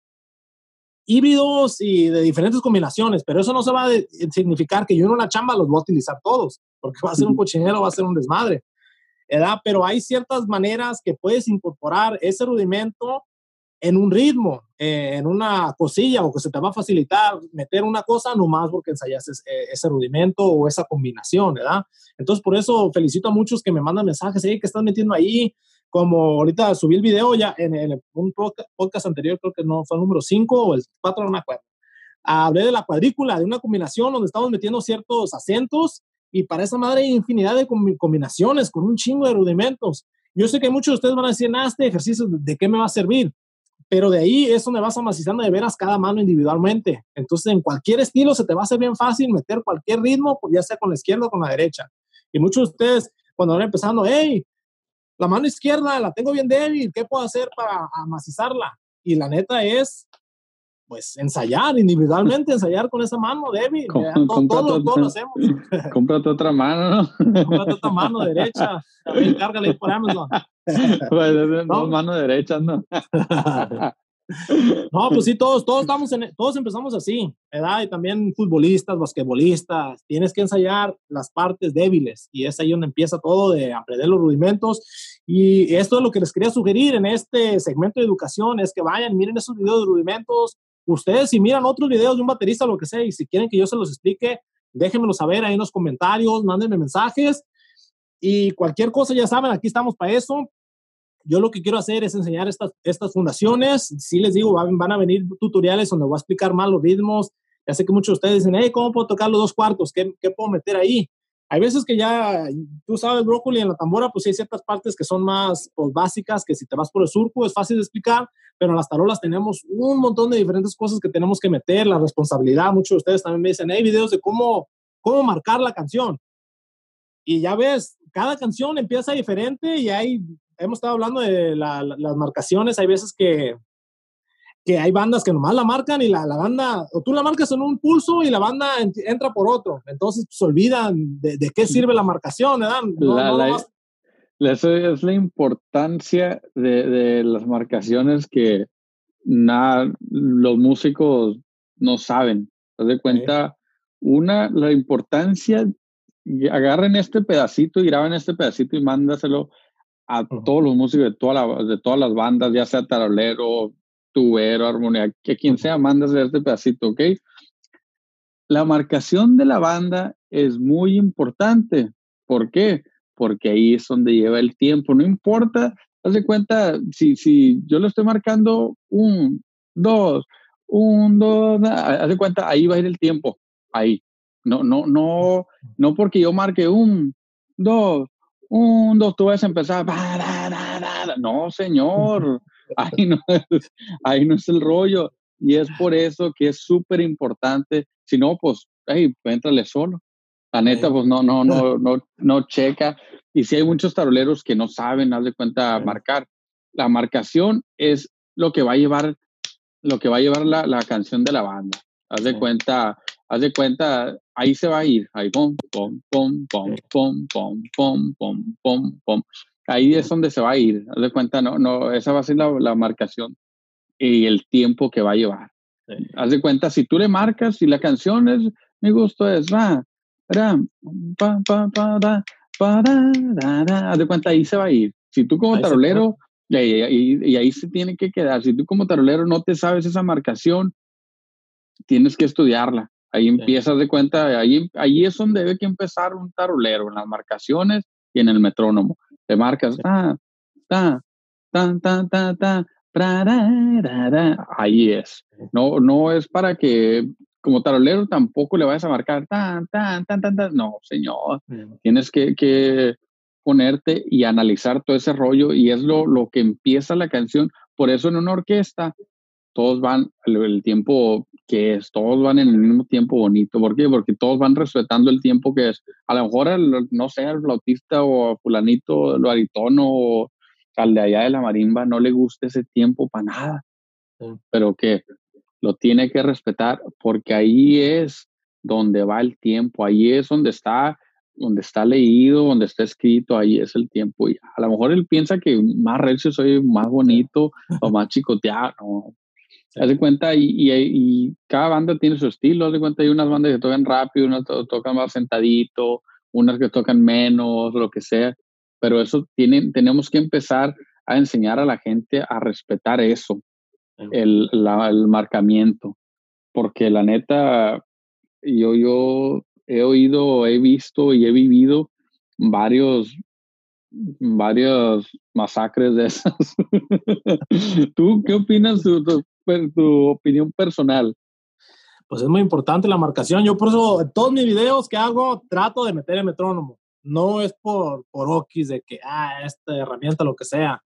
híbridos y de diferentes combinaciones, pero eso no se va a significar que yo en una chamba los voy a utilizar todos, porque va a ser un cochinero, va a ser un desmadre. ¿verdad? Pero hay ciertas maneras que puedes incorporar ese rudimento en un ritmo, eh, en una cosilla, o que se te va a facilitar meter una cosa nomás porque ensayas eh, ese, rudimento o esa combinación, ¿verdad? Entonces, por eso felicito a muchos que me mandan mensajes, hey, ¿qué estás metiendo ahí? Como ahorita subí el video ya en, en un podcast anterior, creo que no fue el número 5 o el 4, no me acuerdo. Hablé de la cuadrícula, de una combinación donde estamos metiendo ciertos acentos y para esa madre hay infinidad de combinaciones con un chingo de rudimentos. Yo sé que muchos de ustedes van a decir, nada, este ejercicio, ¿de qué me va a servir? Pero de ahí es donde vas amacizando de veras cada mano individualmente. Entonces, en cualquier estilo se te va a hacer bien fácil meter cualquier ritmo, ya sea con la izquierda o con la derecha. Y muchos de ustedes, cuando van empezando, hey, la mano izquierda la tengo bien débil, ¿qué puedo hacer para amacizarla? Y la neta es pues ensayar individualmente, ensayar con esa mano débil. todo, lo hacemos. Cómprate otra mano, ¿no? Cómprate otra mano derecha. También cárgale por Amazon. Pues, ¿No? mano derecha, ¿no? No, pues sí, todos, todos, estamos en, todos empezamos así, ¿verdad? Y también futbolistas, basquetbolistas, tienes que ensayar las partes débiles y es ahí donde empieza todo de aprender los rudimentos. Y esto es lo que les quería sugerir en este segmento de educación, es que vayan, miren esos videos de rudimentos, Ustedes si miran otros videos de un baterista lo que sea y si quieren que yo se los explique, déjenmelo saber ahí en los comentarios, mándenme mensajes y cualquier cosa ya saben, aquí estamos para eso. Yo lo que quiero hacer es enseñar estas, estas fundaciones. Si les digo, van, a venir tutoriales donde voy a explicar más los ritmos. Ya sé que muchos de ustedes dicen, hey, ¿cómo puedo tocar los dos cuartos? ¿Qué, qué puedo meter ahí? Hay veces que ya, tú sabes, brócoli en la tambora, pues hay ciertas partes que son más pues, básicas, que si te vas por el surco es fácil de explicar, pero en las tarolas tenemos un montón de diferentes cosas que tenemos que meter, la responsabilidad. Muchos de ustedes también me dicen, hay videos de cómo, cómo marcar la canción. Y ya ves, cada canción empieza diferente y hay, hemos estado hablando de las marcaciones, hay veces que que hay bandas que nomás la marcan y la, la, banda, o tú la marcas en un pulso y la banda entra por otro. Entonces se olvidan de, de, qué sirve la marcación, ¿verdad? la, es la importancia de, de, las marcaciones que nada, los músicos no saben. ¿Te das cuenta? Una, la importancia, agarren este pedacito y graben este pedacito y mándaselo a todos los músicos de, toda la, de todas las bandas, ya sea tarolero, tubero, armonía, que quien sea, manda hacer este pedacito, ¿ok? La marcación de la banda es muy importante. ¿Por qué? Porque ahí es donde lleva el tiempo. No importa, haz de cuenta, si, si yo lo estoy marcando un, dos, un, dos, haz de cuenta, ahí va a ir el tiempo. Ahí. No, no, no, no porque yo marque un, dos, un, dos, tú vas a empezar. No, señor. ahí no, es, ahí no es el rollo. Y es por eso que es súper importante. Si no, pues, hey, entrale solo. La neta, pues no, no, no, no, no checa. Y si hay muchos taroleros que no saben, haz de cuenta, marcar. La marcación es lo que va a llevar, lo que va a llevar la, la canción de la banda. Haz de cuenta, haz de cuenta, ahí se va a ir. Ahí, pom, pom, pom, pom, pom, pom, pom, pom, pom, pom ahí es donde se va a ir. Haz de cuenta, no, no, esa va a ser la, marcación y el tiempo que va a llevar. Haz de cuenta, si tú le marcas, si la canción es, mi gusto es, va, pa, pa, pa, da, pa, da, da, haz de cuenta, ahí se va a ir. Si tú como tarolero, y, y, ahí se tiene que quedar, si tú como tarolero no te sabes esa marcación, tienes que estudiarla. Ahí empiezas de cuenta, ahí, ahí es donde debe que empezar un tarolero, en las marcaciones y en el metrónomo te marcas, ta, ta, ta, ta, ta, ahí es. No, no es para que como tarolero tampoco le vayas a marcar tan, tan, tan, tan, tan. No, señor. Tienes que, que, ponerte y analizar todo ese rollo y es lo, lo que empieza la canción. Por eso en una orquesta todos van el, tiempo que es, todos van en el mismo tiempo bonito. ¿Por qué? Porque todos van respetando el tiempo que es. A lo mejor, no sé, el flautista o fulanito, el baritono o al de allá de la marimba no le gusta ese tiempo para nada. Pero que lo tiene que respetar porque ahí es donde va el tiempo, ahí es donde está donde está leído, donde está escrito, ahí es el tiempo. Y a lo mejor él piensa que más recio soy más bonito o más chicoteado. No, Haz de cuenta, y, y, cada banda tiene su estilo. Haz de cuenta, hay unas bandas que tocan rápido, unas que tocan más sentadito, unas que tocan menos, lo que sea. Pero eso tienen, tenemos que empezar a enseñar a la gente a respetar eso, el, el marcamiento. Porque la neta, yo, yo he oído, he visto y he vivido varios varios masacres de esas. ¿Tú qué opinas tu, tu, opinión personal? Pues es muy importante la marcación. Yo por eso en todos mis videos que hago trato de meter el metrónomo. No es por, por okis de que, ah, esta herramienta, lo que sea,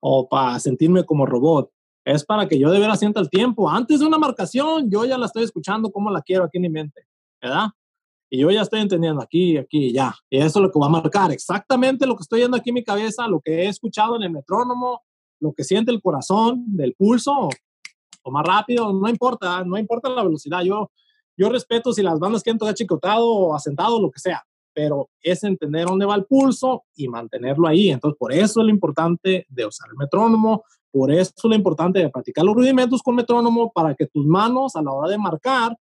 o para sentirme como robot. Es para que yo de veras sienta el tiempo. Antes de una marcación, yo ya la estoy escuchando como la quiero aquí en mi mente, ¿verdad? Y yo ya estoy entendiendo aquí, aquí, ya. Y eso es lo que va a marcar exactamente lo que estoy viendo aquí en mi cabeza, lo que he escuchado en el metrónomo, lo que siente el corazón del pulso, o más rápido, no importa, no importa la velocidad. Yo, yo respeto si las bandas quieren tocar chicotado o asentado, lo que sea, pero es entender dónde va el pulso y mantenerlo ahí. Entonces, por eso es lo importante de usar el metrónomo, por eso es lo importante de practicar los rudimentos con metrónomo para que tus manos a la hora de marcar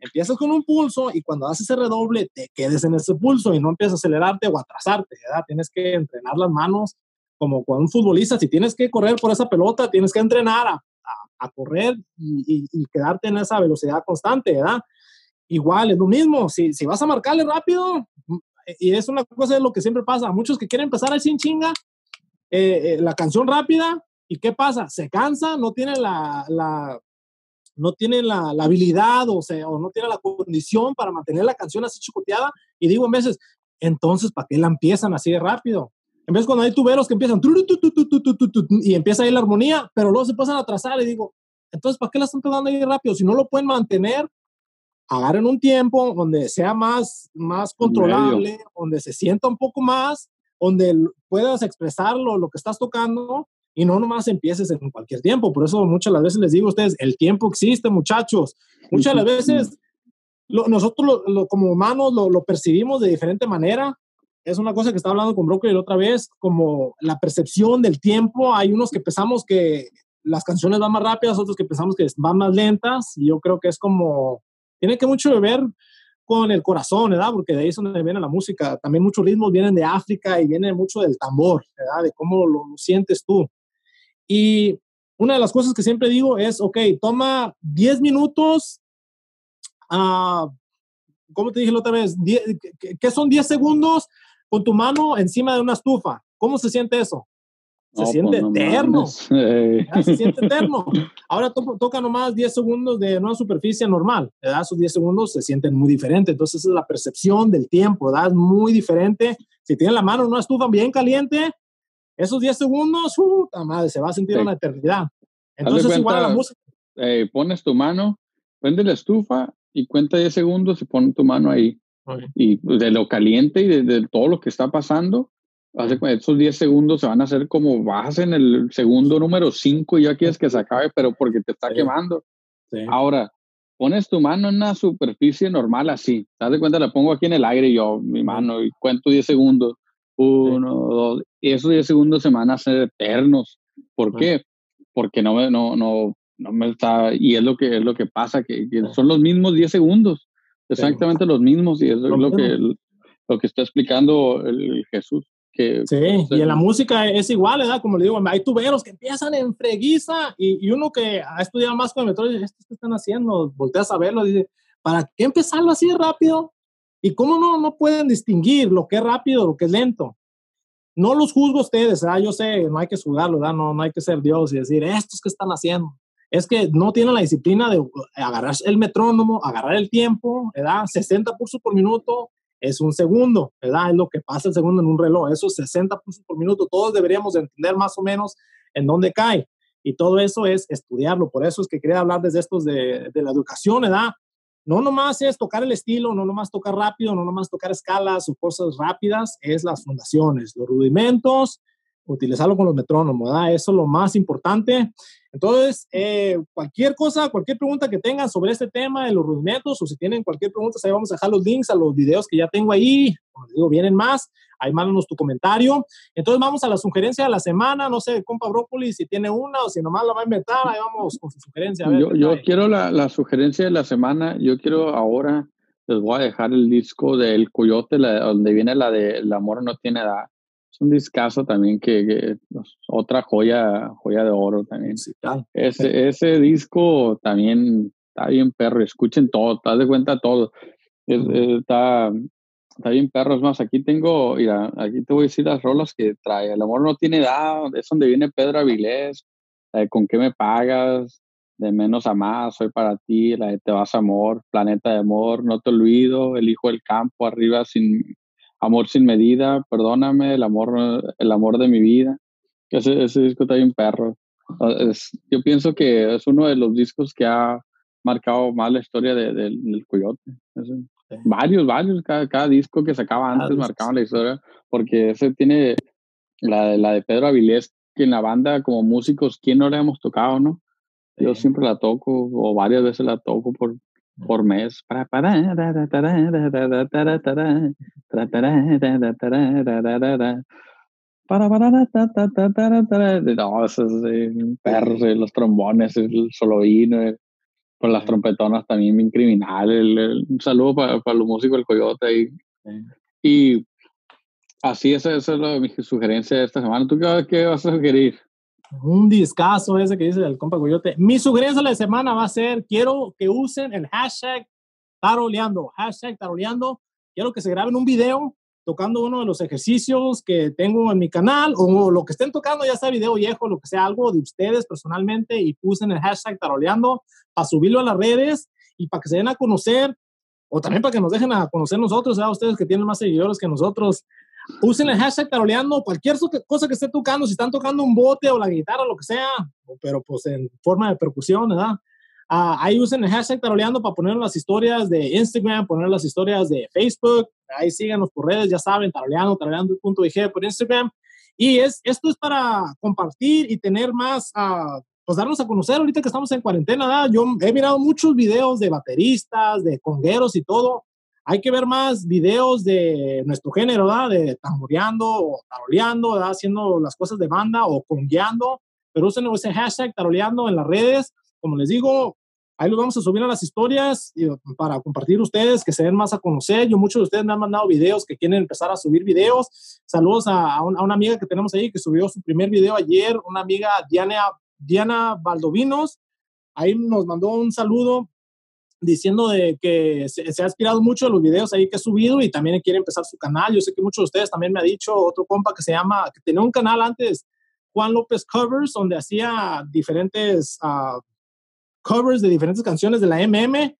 Empiezas con un pulso y cuando haces ese redoble te quedes en ese pulso y no empiezas a acelerarte o atrasarte, ¿verdad? Tienes que entrenar las manos como con un futbolista. Si tienes que correr por esa pelota, tienes que entrenar a, a, correr y, quedarte en esa velocidad constante, ¿verdad? Igual, es lo mismo. Si, si vas a marcarle rápido, y es una cosa de lo que siempre pasa, muchos que quieren empezar al sin chinga, eh, eh, la canción rápida, ¿y qué pasa? Se cansa, no tiene la, la no tiene la, habilidad o, sea, o no tiene la condición para mantener la canción así chicoteada. Y digo en veces, entonces, ¿para qué la empiezan así de rápido? En vez cuando hay tuberos que empiezan y empieza ahí la armonía, pero luego se pasan a atrasar y digo, entonces, ¿para qué la están tocando ahí rápido? Si no lo pueden mantener, agarren un tiempo donde sea más, más controlable, donde se sienta un poco más, donde puedas expresarlo, lo que estás tocando, y no nomás empieces en cualquier tiempo. Por eso muchas las veces les digo a ustedes, el tiempo existe, muchachos. Muchas las veces nosotros como humanos lo, percibimos de diferente manera. Es una cosa que estaba hablando con la otra vez, como la percepción del tiempo. Hay unos que pensamos que las canciones van más rápidas, otros que pensamos que van más lentas. Y yo creo que es como, tiene que mucho que ver con el corazón, ¿verdad? Porque de ahí es donde viene la música. También muchos ritmos vienen de África y vienen mucho del tambor, ¿verdad? De cómo lo sientes tú. Y una de las cosas que siempre digo es, ok, toma 10 minutos, uh, ¿cómo te dije la otra vez? ¿Qué son 10 segundos con tu mano encima de una estufa? ¿Cómo se siente eso? Se siente pues, eterno. se siente eterno. Ahora toca nomás 10 segundos de una superficie normal. ¿verdad? Esos 10 segundos se sienten muy diferentes. Entonces, es la percepción del tiempo. ¿verdad? Es muy diferente. Si tienes la mano en una estufa bien caliente, esos 10 segundos, puta madre, se va a sentir una eternidad. Entonces, igual a la música. Eh, pones tu mano, prende la estufa y cuenta 10 segundos y pon tu mano ahí. Y de lo caliente y de, todo lo que está pasando, hace, esos 10 segundos se van a hacer como vas en el segundo número 5 y ya quieres que se acabe, pero porque te está quemando. Ahora, pones tu mano en una superficie normal así. ¿Te das cuenta? La pongo aquí en el aire yo, mi mano, y cuento 10 segundos. Uno, dos. Y esos 10 segundos se van a hacer eternos. ¿Por qué? Porque no, no, no, no me está. Y es lo que, es lo que pasa, que, son los mismos 10 segundos. Exactamente los mismos. Y eso es lo que, lo que está explicando el, Jesús. Que, sí, y en la música es igual, ¿verdad? Como le digo, hay tuberos que empiezan en freguiza y, y uno que ha estudiado más con el metro dice, ¿esto qué están haciendo? Volteas a verlo y dice, ¿para qué empezarlo así rápido? ¿Y cómo no, no pueden distinguir lo que es rápido, lo que es lento? no los juzgo a ustedes, ¿verdad? yo sé, no hay que juzgarlo, ¿verdad? No, no hay que ser Dios y decir, estos que están haciendo. Es que no tienen la disciplina de agarrar el metrónomo, agarrar el tiempo, ¿verdad? 60 pulsos por minuto es un segundo, ¿verdad? Es lo que pasa el segundo en un reloj, esos 60 pulsos por minuto. Todos deberíamos entender más o menos en dónde cae. Y todo eso es estudiarlo. Por eso es que quería hablar desde estos de, de la educación, ¿verdad? no nomás es tocar el estilo, no nomás tocar rápido, no nomás tocar escalas o cosas rápidas, es las fundaciones, los rudimentos, utilizarlo con los metrónomos, ¿verdad? Eso es lo más importante. Entonces, eh, cualquier cosa, cualquier pregunta que tengan sobre este tema de los rudimentos o si tienen cualquier pregunta, ahí vamos a dejar los links a los videos que ya tengo ahí. Como les digo, vienen más. Ahí mándanos tu comentario. Entonces, vamos a la sugerencia de la semana. No sé, compa Brócoli, si tiene una o si nomás la va a inventar, ahí vamos con su sugerencia. yo, yo quiero la, la, sugerencia de la semana. Yo quiero ahora, les voy a dejar el disco del Coyote, donde viene la de El amor no tiene edad es un discazo también que, pues, otra joya, joya de oro también. Ese, ese disco también está bien perro, escuchen todo, te das de cuenta todo. está, está bien perro, es más, aquí tengo, mira, aquí te voy a decir las rolas que trae. El amor no tiene edad, es donde viene Pedro Avilés, con qué me pagas, de menos a más, soy para ti, la de te vas amor, planeta de amor, no te olvido, el hijo del campo, arriba sin Amor sin medida, perdóname, el amor, el amor de mi vida. Ese, ese disco está bien perro. yo pienso que es uno de los discos que ha marcado más la historia de, del Coyote. Varios, varios, cada, disco que sacaba antes marcaba la historia, porque ese tiene la, la de Pedro Avilés, que en la banda como músicos, ¿quién no le hemos tocado, no? Yo siempre la toco, o varias veces la toco por, por mes. No, esos perros, los trombones, el solovino, con las trompetonas también bien criminal. un saludo para, para los músicos del Coyote. Y, así, esa, esa es mi sugerencia de esta semana. ¿Tú qué, qué vas a sugerir? Un discazo ese que dice el compa Coyote. Mi sugerencia de la semana va a ser, quiero que usen el hashtag taroleando, hashtag taroleando. Quiero que se graben un video tocando uno de los ejercicios que tengo en mi canal o lo que estén tocando, ya sea video viejo, lo que sea, algo de ustedes personalmente y usen el hashtag taroleando para subirlo a las redes y para que se den a conocer o también para que nos dejen a conocer nosotros, a ustedes que tienen más seguidores que nosotros usen el hashtag taroleando, cualquier cosa que esté tocando, si están tocando un bote o la guitarra, lo que sea, pero pues en forma de percusión, ¿verdad? Uh, ahí usen el hashtag taroleando para poner las historias de Instagram, poner las historias de Facebook, ahí síganos por redes, ya saben, taroleando, taroleando.ig por Instagram. Y es, esto es para compartir y tener más, uh, pues darnos a conocer ahorita que estamos en cuarentena, ¿verdad? Yo he mirado muchos videos de bateristas, de congueros y todo, hay que ver más videos de nuestro género, ¿verdad? De tamboreando o taroleando, ¿verdad? Haciendo las cosas de banda o congueando, pero usen ese hashtag taroleando en las redes. Como les digo, ahí lo vamos a subir a las historias para compartir ustedes, que se den más a conocer. Yo, muchos de ustedes me han mandado videos que quieren empezar a subir videos. Saludos a, una amiga que tenemos ahí que subió su primer video ayer, una amiga Diana, Diana Valdovinos. Ahí nos mandó un saludo diciendo de que se, ha inspirado mucho de los videos ahí que he subido y también quiere empezar su canal. Yo sé que muchos de ustedes también me ha dicho otro compa que se llama, que tenía un canal antes, Juan López Covers, donde hacía diferentes uh, covers de diferentes canciones de la MM.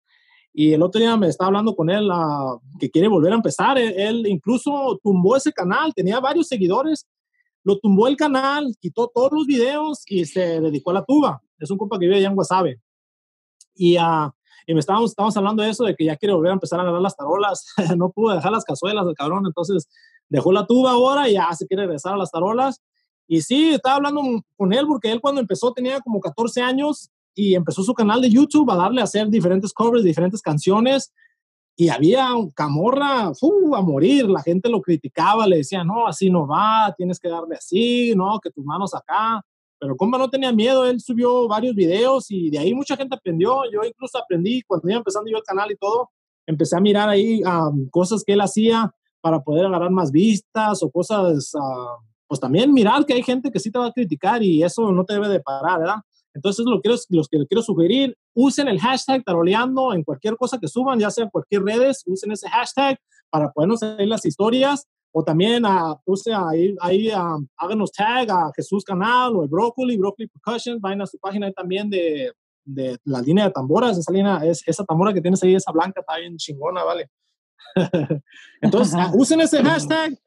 Y el otro día me estaba hablando con él uh, que quiere volver a empezar. Él, él, incluso tumbó ese canal, tenía varios seguidores, lo tumbó el canal, quitó todos los videos y se dedicó a la tuba. Es un compa que vive allá en Guasave. Y uh, y me estábamos, estábamos hablando de eso, de que ya quiere volver a empezar a agarrar las tarolas. no pudo dejar las cazuelas el cabrón, entonces dejó la tuba ahora y ya se quiere regresar a las tarolas. Y sí, estaba hablando con él porque él cuando empezó tenía como 14 años y empezó su canal de YouTube a darle a hacer diferentes covers diferentes canciones y había un camorra fu, a morir, la gente lo criticaba, le decía, no, así no va, tienes que darle así, no, que tus manos acá. Pero compa no tenía miedo, él subió varios videos y de ahí mucha gente aprendió. Yo incluso aprendí cuando iba empezando yo el canal y todo, empecé a mirar ahí cosas que él hacía para poder agarrar más vistas o cosas, uh, pues también mirar que hay gente que sí te va a criticar y eso no te debe de parar, ¿verdad? Entonces, lo que, los que les quiero sugerir, usen el hashtag taroleando en cualquier cosa que suban, ya sea en cualquier redes, usen ese hashtag para podernos hacer las historias o también a, use ahí, ahí háganos tag a Jesús Canal o el Broccoli, Broccoli Percussion, vayan a su página también de, de la línea de tamboras, esa línea, es, esa tambora que tienes ahí, esa blanca, está bien chingona, ¿vale? Entonces, usen ese hashtag,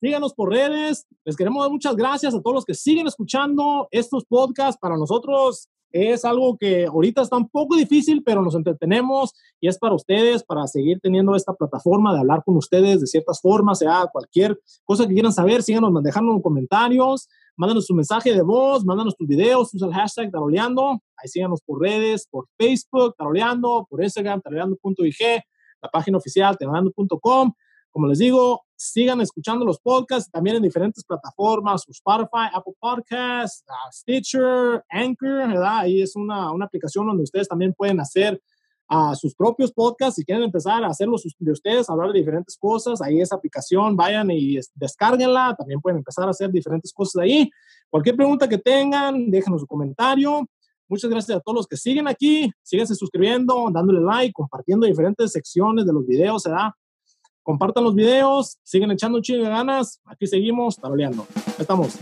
síganos por redes, les queremos dar muchas gracias a todos los que siguen escuchando estos podcasts, para nosotros es algo que ahorita está un poco difícil, pero nos entretenemos y es para ustedes, para seguir teniendo esta plataforma de hablar con ustedes de ciertas formas, sea cualquier cosa que quieran saber, síganos dejando comentarios, mándanos su mensaje de voz, mándanos tus videos, usa el hashtag taroleando, ahí síganos por redes, por Facebook, taroleando, por Instagram, taroleando.ig, la página oficial, taroleando.com. Como les digo, sigan escuchando los podcasts también en diferentes plataformas, Spotify, Apple Podcasts, uh, Stitcher, Anchor, ¿verdad? Ahí es una, una, aplicación donde ustedes también pueden hacer uh, sus propios podcasts. Si quieren empezar a hacerlos de ustedes, hablar de diferentes cosas, ahí esa aplicación, vayan y descárguenla. También pueden empezar a hacer diferentes cosas ahí. Cualquier pregunta que tengan, déjenos su comentario. Muchas gracias a todos los que siguen aquí. Síganse suscribiendo, dándole like, compartiendo diferentes secciones de los videos, ¿verdad? Compartan los videos, siguen echando de ganas. Aquí seguimos taroleando. Estamos.